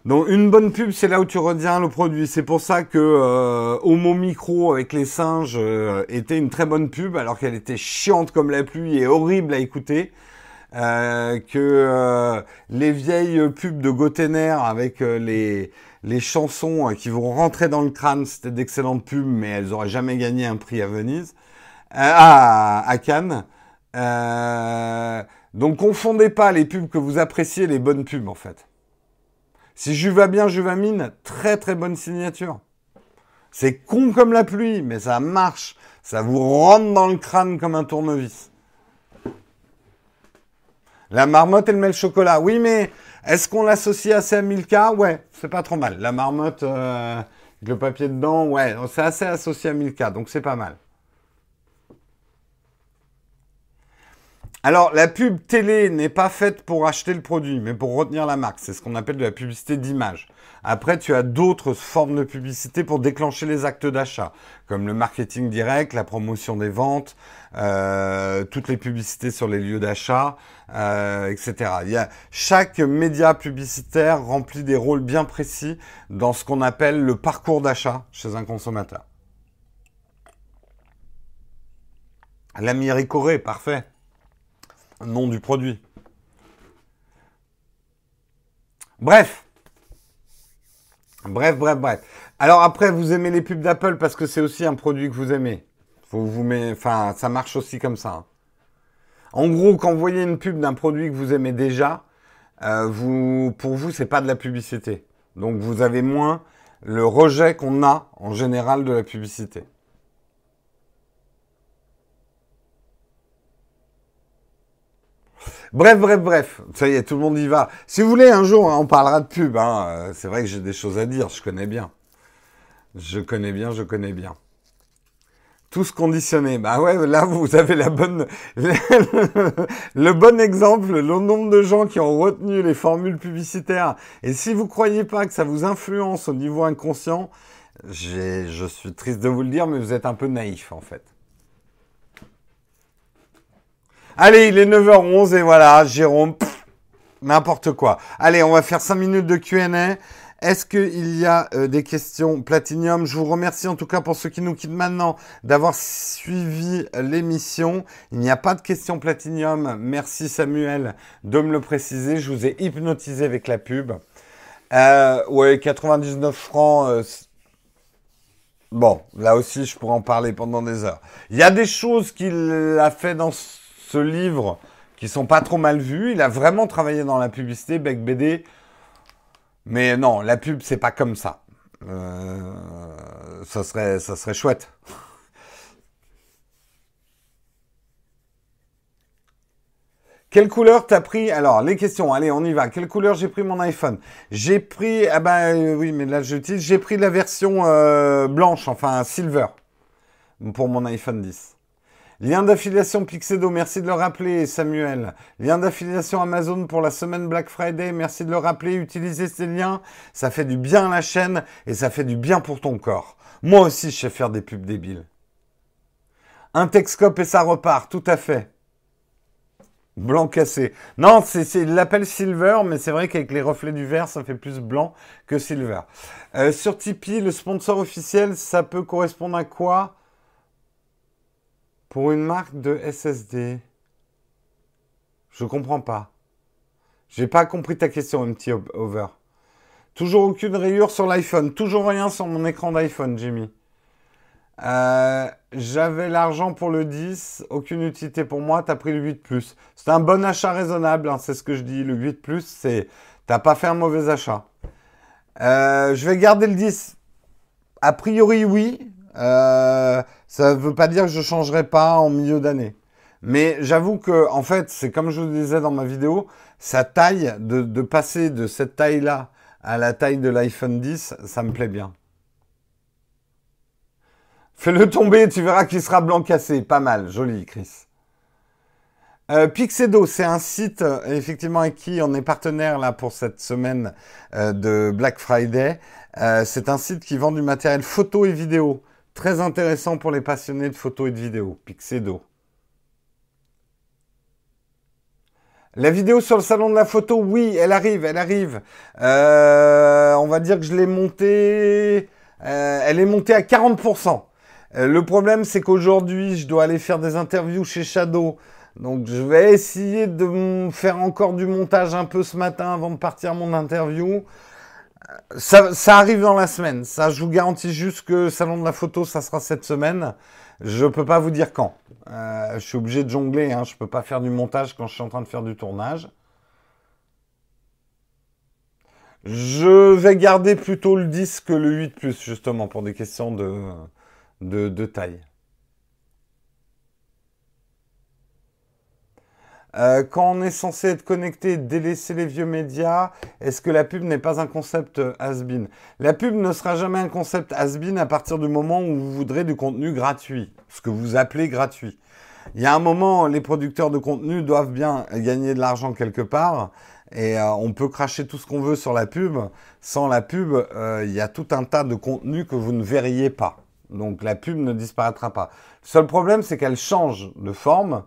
Donc une bonne pub, c'est là où tu retiens le produit. C'est pour ça que euh, Homo Micro avec les singes euh, était une très bonne pub, alors qu'elle était chiante comme la pluie et horrible à écouter. Euh, que les vieilles pubs de Gotener avec les, les chansons qui vont rentrer dans le crâne, c'était d'excellentes pubs, mais elles auraient jamais gagné un prix à Venise, à, à Cannes. donc confondez pas les pubs que vous appréciez, les bonnes pubs en fait. Si je vais bien, je mine, très très bonne signature. C'est con comme la pluie, mais ça marche. Ça vous rentre dans le crâne comme un tournevis. La marmotte, elle met le chocolat. Oui, mais est-ce qu'on l'associe assez à Milka? Ouais, c'est pas trop mal. La marmotte, euh, avec le papier dedans, ouais, c'est assez associé à Milka, donc c'est pas mal. Alors, la pub télé n'est pas faite pour acheter le produit, mais pour retenir la marque. C'est ce qu'on appelle de la publicité d'image. Après, tu as d'autres formes de publicité pour déclencher les actes d'achat, comme le marketing direct, la promotion des ventes, euh, toutes les publicités sur les lieux d'achat, euh, etc. Il y a, chaque média publicitaire remplit des rôles bien précis dans ce qu'on appelle le parcours d'achat chez un consommateur. L'ami Ricoré, parfait nom du produit. Bref. Bref, bref, bref. Alors après, vous aimez les pubs d'Apple parce que c'est aussi un produit que vous aimez. Faut vous met... Enfin, ça marche aussi comme ça. Hein. En gros, quand vous voyez une pub d'un produit que vous aimez déjà, euh, vous, pour vous, c'est pas de la publicité. Donc vous avez moins le rejet qu'on a en général de la publicité. Bref, bref, bref. Ça y est, tout le monde y va. Si vous voulez, un jour, hein, on parlera de pub. Hein. Euh, c'est vrai que j'ai des choses à dire. Je connais bien. Je connais bien, je connais bien. Tous conditionnés. Bah ouais, là, vous avez la bonne, le bon exemple, le nombre de gens qui ont retenu les formules publicitaires. Et si vous croyez pas que ça vous influence au niveau inconscient, je suis triste de vous le dire, mais vous êtes un peu naïf, en fait. Allez, il est 9h11 et voilà, Jérôme, n'importe quoi. Allez, on va faire 5 minutes de Q&A. Est-ce qu'il y a euh, des questions Platinium Je vous remercie en tout cas pour ceux qui nous quittent maintenant d'avoir suivi l'émission. Il n'y a pas de questions Platinium. Merci Samuel de me le préciser. Je vous ai hypnotisé avec la pub. Euh, ouais, 99 francs. Euh, bon, là aussi, je pourrais en parler pendant des heures. Il y a des choses qu'il a fait dans ce livre qui sont pas trop mal vus. Il a vraiment travaillé dans la publicité, Beck BD. Mais non, la pub, c'est pas comme ça. Euh, ça, serait, chouette. Quelle couleur t'as pris? Alors, les questions, allez, on y va. Quelle couleur j'ai pris mon iPhone? J'ai pris, ah ben oui, mais là j'utilise, j'ai pris la version euh, blanche, enfin silver, pour mon iPhone 10. Lien d'affiliation Pixedo, merci de le rappeler, Samuel. Lien d'affiliation Amazon pour la semaine Black Friday, merci de le rappeler. Utilisez ces liens, ça fait du bien à la chaîne et ça fait du bien pour ton corps. Moi aussi, je sais faire des pubs débiles. Un Texcope et ça repart, tout à fait. Blanc cassé. Non, c'est, il l'appelle silver, mais c'est vrai qu'avec les reflets du verre, ça fait plus blanc que silver. Euh, sur Tipeee, le sponsor officiel, ça peut correspondre à quoi? Pour une marque de SSD. Je comprends pas. J'ai pas compris ta question, MT Over. Toujours aucune rayure sur l'iPhone. Toujours rien sur mon écran d'iPhone, Jimmy. Euh, j'avais l'argent pour le 10, aucune utilité pour moi, t'as pris le 8 Plus. C'est un bon achat raisonnable, hein, c'est ce que je dis. Le 8 Plus, c'est. T'as pas fait un mauvais achat. Euh, je vais garder le 10. A priori, oui. Euh, ça ne veut pas dire que je ne changerai pas en milieu d'année. Mais j'avoue que, en fait, c'est comme je vous disais dans ma vidéo, sa taille, de, passer de cette taille-là à la taille de l'iPhone 10, ça me plaît bien. Fais-le tomber, tu verras qu'il sera blanc cassé. Pas mal, joli, Chris. Euh, Pixedo, c'est un site effectivement avec qui on est partenaire là pour cette semaine euh, de Black Friday. Euh, c'est un site qui vend du matériel photo et vidéo. Très intéressant pour les passionnés de photos et de vidéos. Pixedo. La vidéo sur le salon de la photo, oui, elle arrive, elle arrive. Euh, on va dire que je l'ai montée. Euh, elle est montée à 40%. Euh, le problème, c'est qu'aujourd'hui, je dois aller faire des interviews chez Shadow. Donc, je vais essayer de faire encore du montage un peu ce matin avant de partir mon interview. Ça, arrive dans la semaine. Ça, je vous garantis juste que Salon de la photo, ça sera cette semaine. Je ne peux pas vous dire quand. Euh, je suis obligé de jongler. Hein. Je ne peux pas faire du montage quand je suis en train de faire du tournage. Je vais garder plutôt le 10 que le 8 plus, justement, pour des questions de, de taille. Euh, quand on est censé être connecté délaisser les vieux médias, est-ce que la pub n'est pas un concept has-been La pub ne sera jamais un concept has-been à partir du moment où vous voudrez du contenu gratuit, ce que vous appelez gratuit. Il y a un moment, les producteurs de contenu doivent bien gagner de l'argent quelque part. Et euh, on peut cracher tout ce qu'on veut sur la pub. Sans la pub, euh, il y a tout un tas de contenus que vous ne verriez pas. Donc la pub ne disparaîtra pas. Le seul problème, c'est qu'elle change de forme.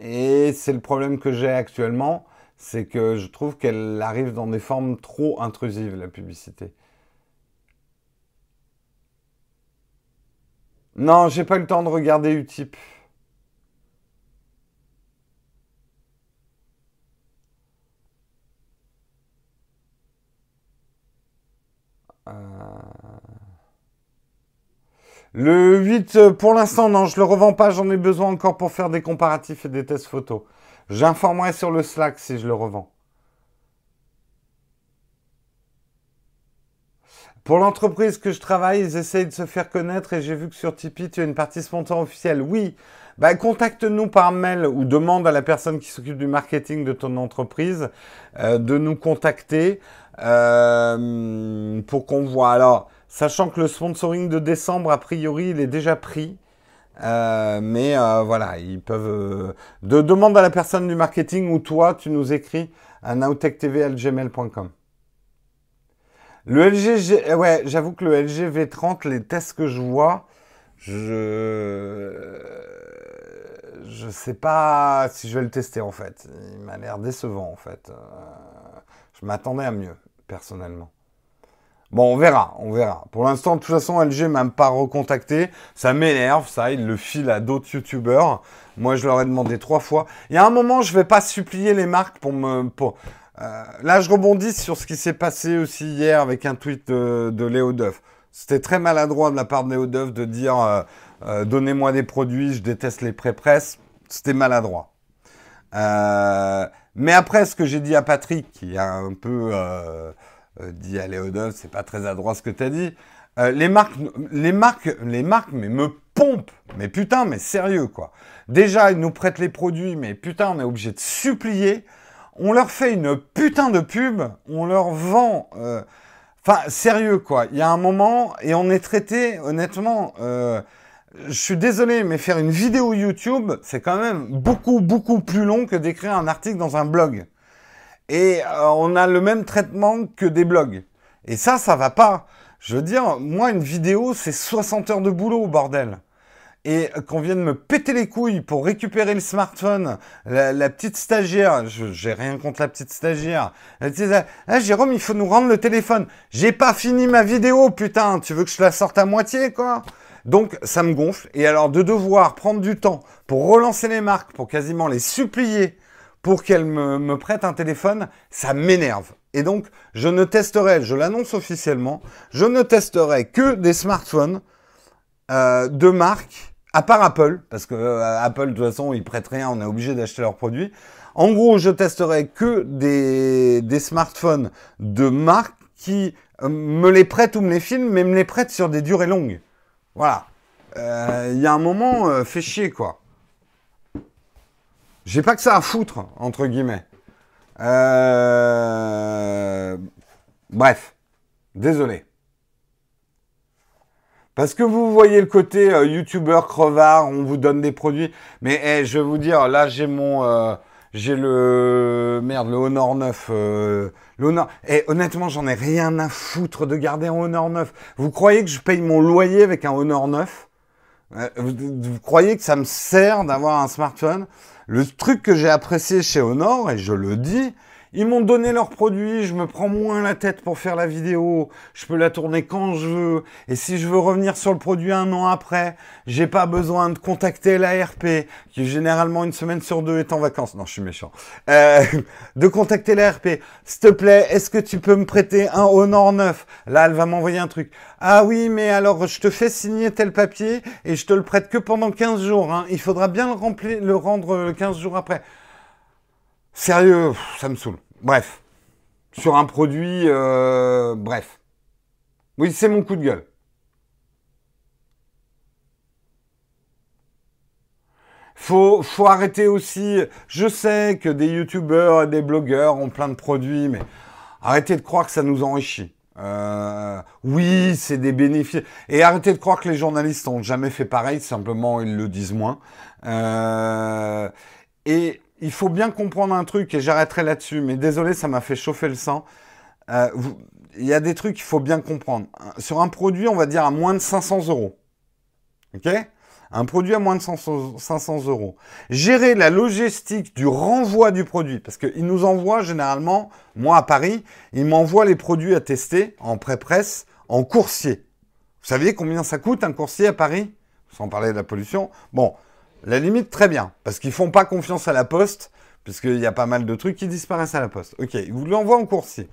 Et c'est le problème que j'ai actuellement, c'est que je trouve qu'elle arrive dans des formes trop intrusives, la publicité. Non, j'ai pas eu le temps de regarder Utip. Euh... Le 8, euh, pour l'instant, non, je le revends pas. J'en ai besoin encore pour faire des comparatifs et des tests photos. J'informerai sur le Slack si je le revends. Pour l'entreprise que je travaille, ils essayent de se faire connaître et j'ai vu que sur Tipeee, tu as une partie sponsor officielle. Oui, bah, contacte-nous par mail ou demande à la personne qui s'occupe du marketing de ton entreprise euh, de nous contacter euh, pour qu'on voit. Alors, Sachant que le sponsoring de décembre, a priori, il est déjà pris. Euh, mais euh, voilà, ils peuvent. Euh, de, demande à la personne du marketing ou toi, tu nous écris à nowtechtv.gmail.com. Le LG, ouais, j'avoue que le LG V30, les tests que je vois, je je sais pas si je vais le tester en fait. Il m'a l'air décevant en fait. je m'attendais à mieux personnellement. Bon, on verra, on verra. Pour l'instant, de toute façon, LG m'a pas recontacté. Ça m'énerve, ça. Il le file à d'autres youtubeurs. Moi, je leur ai demandé trois fois. Il y a un moment, je vais pas supplier les marques pour me... Pour... Euh, là, je rebondis sur ce qui s'est passé aussi hier avec un tweet de, de Léo Duff. C'était très maladroit de la part de Léo Duff de dire euh, euh, donnez-moi des produits, je déteste les pré-presse. C'était maladroit. mais après, ce que j'ai dit à Patrick, qui a un peu euh, dit à c'est pas très adroit ce que tu as dit. Euh, les marques, les marques, les marques, mais me pompent. Mais putain, mais sérieux quoi. Déjà, ils nous prêtent les produits, mais putain, on est obligé de supplier. On leur fait une putain de pub, on leur vend. Euh, enfin, sérieux quoi. Il y a un moment et on est traité, honnêtement. je suis désolé, mais faire une vidéo YouTube, c'est quand même beaucoup, beaucoup plus long que d'écrire un article dans un blog. Et euh, on a le même traitement que des blogs. Et ça, ça va pas. Je veux dire, moi, une vidéo, c'est 60 heures de boulot, bordel. Et qu'on vienne me péter les couilles pour récupérer le smartphone, la, petite stagiaire, j'ai rien contre la petite stagiaire. Elle disait, ah, Jérôme, il faut nous rendre le téléphone. J'ai pas fini ma vidéo, putain, tu veux que je la sorte à moitié, quoi? Donc ça me gonfle. Et alors de devoir prendre du temps pour relancer les marques, pour quasiment les supplier pour qu'elle me, prête un téléphone, ça m'énerve. Et donc, je ne testerai, je l'annonce officiellement, je ne testerai que des smartphones euh, de marque, à part Apple, parce que euh, Apple, de toute façon, ils prêtent rien, on est obligé d'acheter leurs produits. En gros, je testerai que des, smartphones de marque qui euh, me les prêtent ou me les filment, mais me les prêtent sur des durées longues. Voilà. Il y a un moment, fait chier, quoi. J'ai pas que ça à foutre, entre guillemets. Euh, bref, désolé. Parce que vous voyez le côté euh, youtubeur crevard, on vous donne des produits. Mais eh, je vais vous dire, là j'ai mon... Euh, j'ai le... Merde, le Honor 9. le Honor... Et eh, honnêtement, j'en ai rien à foutre de garder un Honor 9. Vous croyez que je paye mon loyer avec un Honor 9 vous croyez que ça me sert d'avoir un smartphone? Le truc que j'ai apprécié chez Honor, et je le dis, ils m'ont donné leurs produits, je me prends moins la tête pour faire la vidéo, je peux la tourner quand je veux, et si je veux revenir sur le produit un an après, j'ai pas besoin de contacter l'ARP, qui généralement une semaine sur deux est en vacances. Non, je suis méchant. Euh, de contacter l'ARP. S'il te plaît, est-ce que tu peux me prêter un Honor 9 Là, elle va m'envoyer un truc. Ah oui, mais alors je te fais signer tel papier et je te le prête que pendant 15 jours. Hein. Il faudra bien le, remplir, le rendre 15 jours après. Sérieux, ça me saoule. Bref. sur un produit, euh, bref. Oui, c'est mon coup de gueule. Faut, faut arrêter aussi. Je sais que des youtubeurs et des blogueurs ont plein de produits, mais arrêtez de croire que ça nous enrichit. Euh, oui, c'est des bénéfices. Et arrêtez de croire que les journalistes ont jamais fait pareil, simplement ils le disent moins. Euh, et il faut bien comprendre un truc, et j'arrêterai là-dessus, mais désolé, ça m'a fait chauffer le sang. Euh, il y a des trucs qu'il faut bien comprendre. Sur un produit, on va dire à moins de 500 euros. OK? Un produit à moins de 500 euros. Gérer la logistique du renvoi du produit, parce qu'ils nous envoient généralement, moi à Paris, ils m'envoient les produits à tester en pré-presse, en coursier. Vous saviez combien ça coûte un coursier à Paris? Sans parler de la pollution. Bon, la limite, très bien, parce qu'ils font pas confiance à la poste, puisqu'il y a pas mal de trucs qui disparaissent à la poste. Ok, ils vous l'envoient en coursier.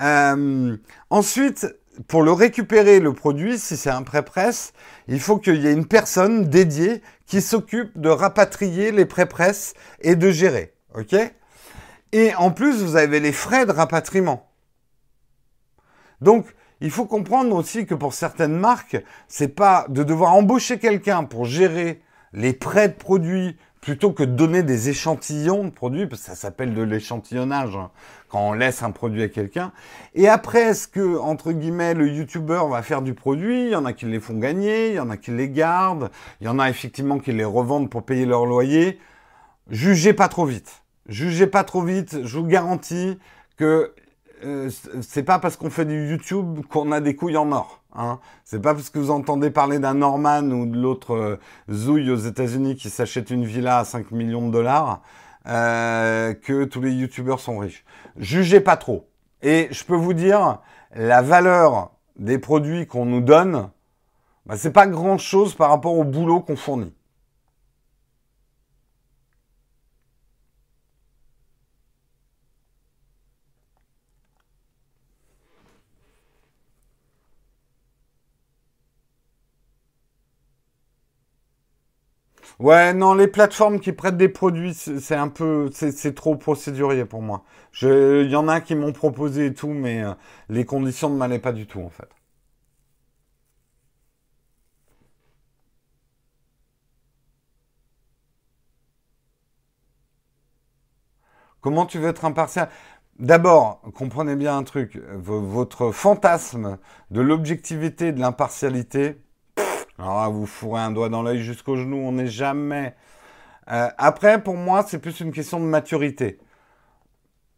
Euh, ensuite, pour le récupérer, le produit, si c'est un pré-presse, il faut qu'il y ait une personne dédiée qui s'occupe de rapatrier les pré-presses et de gérer. OK? Et en plus, vous avez les frais de rapatriement. Donc, il faut comprendre aussi que pour certaines marques, c'est pas de devoir embaucher quelqu'un pour gérer les prêts de produits plutôt que de donner des échantillons de produits, parce que ça s'appelle de l'échantillonnage, hein, quand on laisse un produit à quelqu'un. Et après, est-ce que, entre guillemets, le youtubeur va faire du produit? Il y en a qui les font gagner, il y en a qui les gardent, il y en a effectivement qui les revendent pour payer leur loyer. Jugez pas trop vite. Jugez pas trop vite, je vous garantis que euh, c'est pas parce qu'on fait du YouTube qu'on a des couilles en or. Hein. C'est pas parce que vous entendez parler d'un Norman ou de l'autre euh, Zouille aux États-Unis qui s'achète une villa à 5 millions de dollars euh, que tous les youtubeurs sont riches. Jugez pas trop. Et je peux vous dire, la valeur des produits qu'on nous donne, bah, c'est pas grand chose par rapport au boulot qu'on fournit. Ouais, non, les plateformes qui prêtent des produits, c'est un peu, c'est trop procédurier pour moi. Il y en a qui m'ont proposé et tout, mais euh, les conditions ne m'allaient pas du tout, en fait. Comment tu veux être impartial? D'abord, comprenez bien un truc, votre fantasme de l'objectivité, de l'impartialité, alors là, vous fourrez un doigt dans l'œil jusqu'au genou, on n'est jamais. Euh, après, pour moi, c'est plus une question de maturité.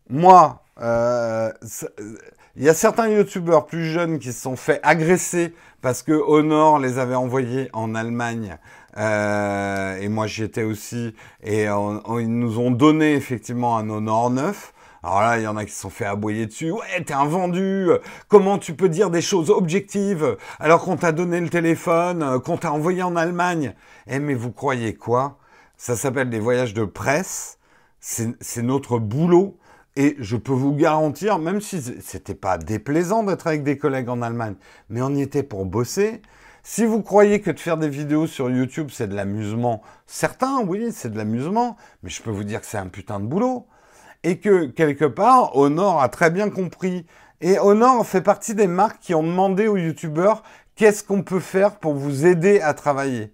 Moi, euh, il y a certains youtubeurs plus jeunes qui se sont fait agresser parce que Honor les avait envoyés en Allemagne. Euh, et moi j'y étais aussi. Et ils nous ont donné effectivement un Honor 9. Alors là, il y en a qui se sont fait aboyer dessus. Ouais, t'es un vendu. Comment tu peux dire des choses objectives alors qu'on t'a donné le téléphone, qu'on t'a envoyé en Allemagne? Eh, mais vous croyez quoi? Ça s'appelle des voyages de presse. C'est notre boulot. Et je peux vous garantir, même si c'était pas déplaisant d'être avec des collègues en Allemagne, mais on y était pour bosser. Si vous croyez que de faire des vidéos sur YouTube, c'est de l'amusement, certains, oui, c'est de l'amusement, mais je peux vous dire que c'est un putain de boulot et que quelque part, Honor a très bien compris. Et Honor fait partie des marques qui ont demandé aux youtubeurs qu'est-ce qu'on peut faire pour vous aider à travailler?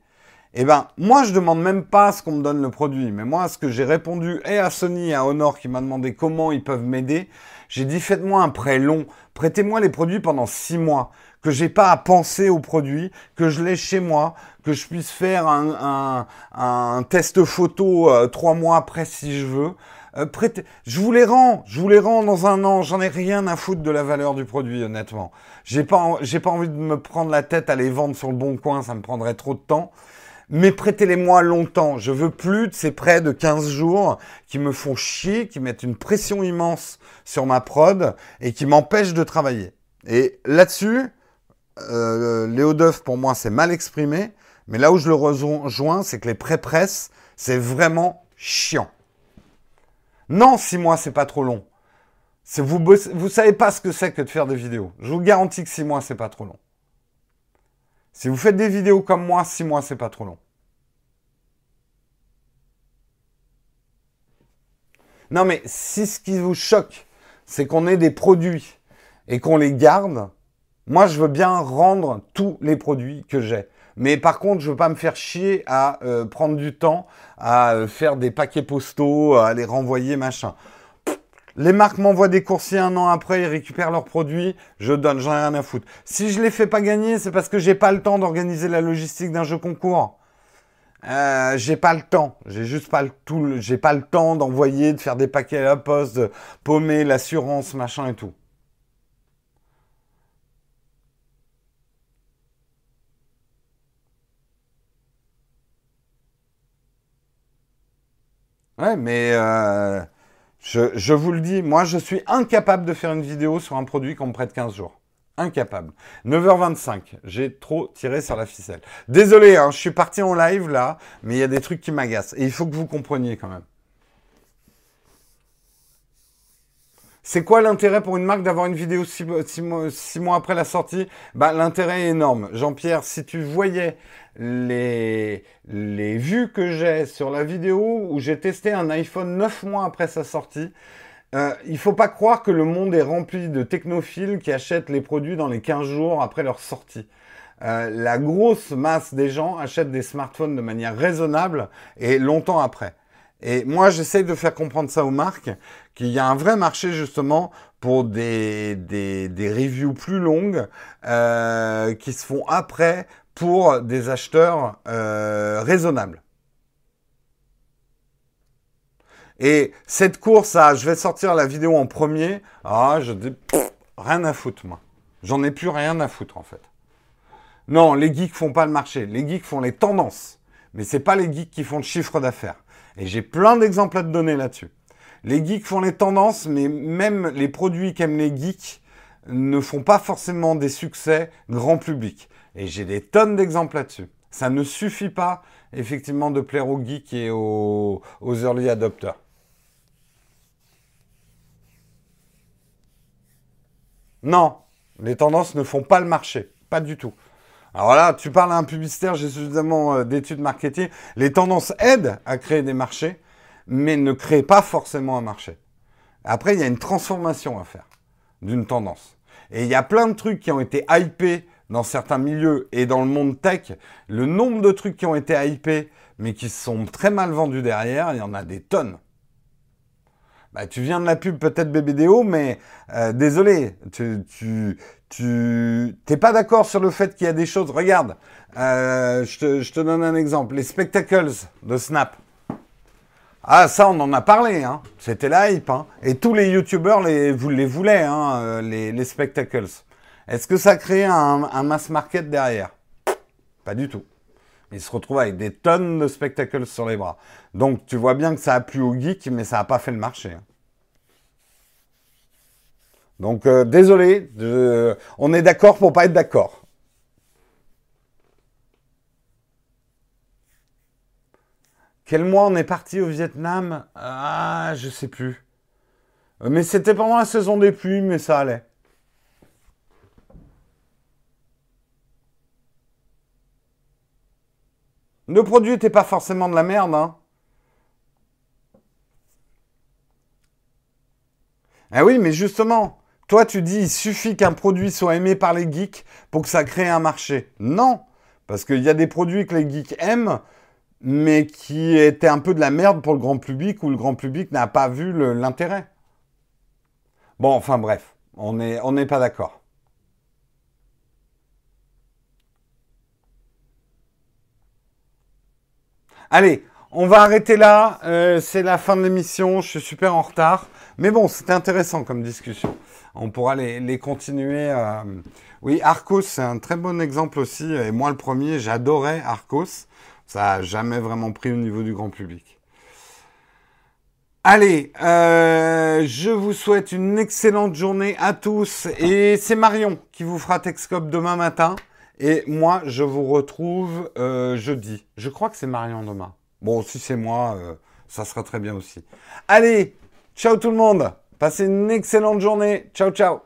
Eh ben, moi, je demande même pas ce qu'on me donne le produit, mais moi, ce que j'ai répondu et à Sony et à Honor qui m'a demandé comment ils peuvent m'aider, j'ai dit faites-moi un prêt long, prêtez-moi les produits pendant six mois, que j'ai pas à penser aux produits, que je l'ai chez moi, que je puisse faire un, test photo euh, trois mois après si je veux, euh, je vous les rends, je vous les rends dans un an. J'en ai rien à foutre de la valeur du produit, honnêtement. J'ai pas, pas envie de me prendre la tête à les vendre sur le bon coin, ça me prendrait trop de temps. Mais prêtez-les-moi longtemps. Je veux plus de ces prêts de 15 jours qui me font chier, qui mettent une pression immense sur ma prod et qui m'empêchent de travailler. Et là-dessus, euh, Léo Duff, pour moi, c'est mal exprimé. Mais là où je le rejoins, c'est que les pré-presses, c'est vraiment chiant. Non, six mois, c'est pas trop long. Vous ne savez pas ce que c'est que de faire des vidéos. Je vous garantis que six mois, c'est pas trop long. Si vous faites des vidéos comme moi, six mois, c'est pas trop long. Non, mais si ce qui vous choque, c'est qu'on ait des produits et qu'on les garde. Moi, je veux bien rendre tous les produits que j'ai. Mais par contre, je veux pas me faire chier à euh, prendre du temps, à euh, faire des paquets postaux, à les renvoyer, machin. Les marques m'envoient des coursiers un an après, ils récupèrent leurs produits, je donne, j'en ai rien à foutre. Si je les fais pas gagner, c'est parce que j'ai pas le temps d'organiser la logistique d'un jeu concours. Euh, j'ai pas le temps. J'ai juste pas le tout. J'ai pas le temps d'envoyer, de faire des paquets à la poste, de paumer l'assurance, machin et tout. Ouais, mais euh, je, je vous le dis, moi je suis incapable de faire une vidéo sur un produit qu'on me prête 15 jours. Incapable. 9h25, j'ai trop tiré sur la ficelle. Désolé, hein, je suis parti en live là, mais il y a des trucs qui m'agacent. Et il faut que vous compreniez quand même. C'est quoi l'intérêt pour une marque d'avoir une vidéo six, mois, après la sortie? Bah, L'intérêt est énorme. Jean-Pierre, si tu voyais les, vues que j'ai sur la vidéo où j'ai testé un iPhone 9 mois après sa sortie, euh, il faut pas croire que le monde est rempli de technophiles qui achètent les produits dans les 15 jours après leur sortie. Euh, la grosse masse des gens achètent des smartphones de manière raisonnable et longtemps après. Et moi, j'essaye de faire comprendre ça aux marques, qu'il y a un vrai marché justement pour des, des, des reviews plus longues euh, qui se font après pour des acheteurs euh, raisonnables. Et cette course je vais sortir la vidéo en premier, ah, je dis rien à foutre, moi. J'en ai plus rien à foutre, en fait. Non, les geeks font pas le marché. Les geeks font les tendances. Mais c'est pas les geeks qui font le chiffre d'affaires. Et j'ai plein d'exemples à te donner là-dessus. Les geeks font les tendances, mais même les produits qu'aiment les geeks ne font pas forcément des succès grand public. Et j'ai des tonnes d'exemples là-dessus. Ça ne suffit pas, effectivement, de plaire aux geeks et aux, early adopters. Non, les tendances ne font pas le marché. Pas du tout. Alors là, tu parles à un publicitaire, j'ai suffisamment euh, d'études marketing. Les tendances aident à créer des marchés, mais ne créent pas forcément un marché. Après, il y a une transformation à faire d'une tendance. Et il y a plein de trucs qui ont été hypés dans certains milieux et dans le monde tech. Le nombre de trucs qui ont été hypés, mais qui sont très mal vendus derrière, il y en a des tonnes. Bah, tu viens de la pub peut-être BBDO, mais euh, désolé, tu, tu, t'es pas d'accord sur le fait qu'il y a des choses. Regarde, euh, je, te, donne un exemple. Les spectacles de Snap. Ah, ça, on en a parlé. Hein. C'était la hype. Hein. Et tous les youtubeurs les, vous les voulaient, hein, euh, les, les spectacles. Est-ce que ça crée un, un mass market derrière? Pas du tout. Ils se retrouvent avec des tonnes de spectacles sur les bras. Donc tu vois bien que ça a plu aux geeks, mais ça n'a pas fait le marché. Hein. Donc euh, désolé, on est d'accord pour pas être d'accord. Quel mois on est parti au Vietnam? Ah, je sais plus. Euh, mais c'était pendant la saison des pluies, mais ça allait. Le produit n'était pas forcément de la merde, hein. Ah oui, mais justement, toi tu dis il suffit qu'un produit soit aimé par les geeks pour que ça crée un marché. Non, parce qu'il y a des produits que les geeks aiment, mais qui étaient un peu de la merde pour le grand public ou le grand public n'a pas vu l'intérêt. Bon, enfin bref, on n'est pas d'accord. Allez, on va arrêter là. Euh, c'est la fin de l'émission. Je suis super en retard. Mais bon, c'était intéressant comme discussion. On pourra les, continuer. Euh, oui, Arcos, c'est un très bon exemple aussi. Et moi, le premier, j'adorais Arcos. Ça n'a jamais vraiment pris au niveau du grand public. Allez, euh, je vous souhaite une excellente journée à tous. Et c'est Marion qui vous fera Texcop demain matin. Et moi, je vous retrouve euh, jeudi. Je crois que c'est Marion demain. Bon, si c'est moi, euh, ça sera très bien aussi. Allez, ciao tout le monde. Passez une excellente journée. Ciao, ciao.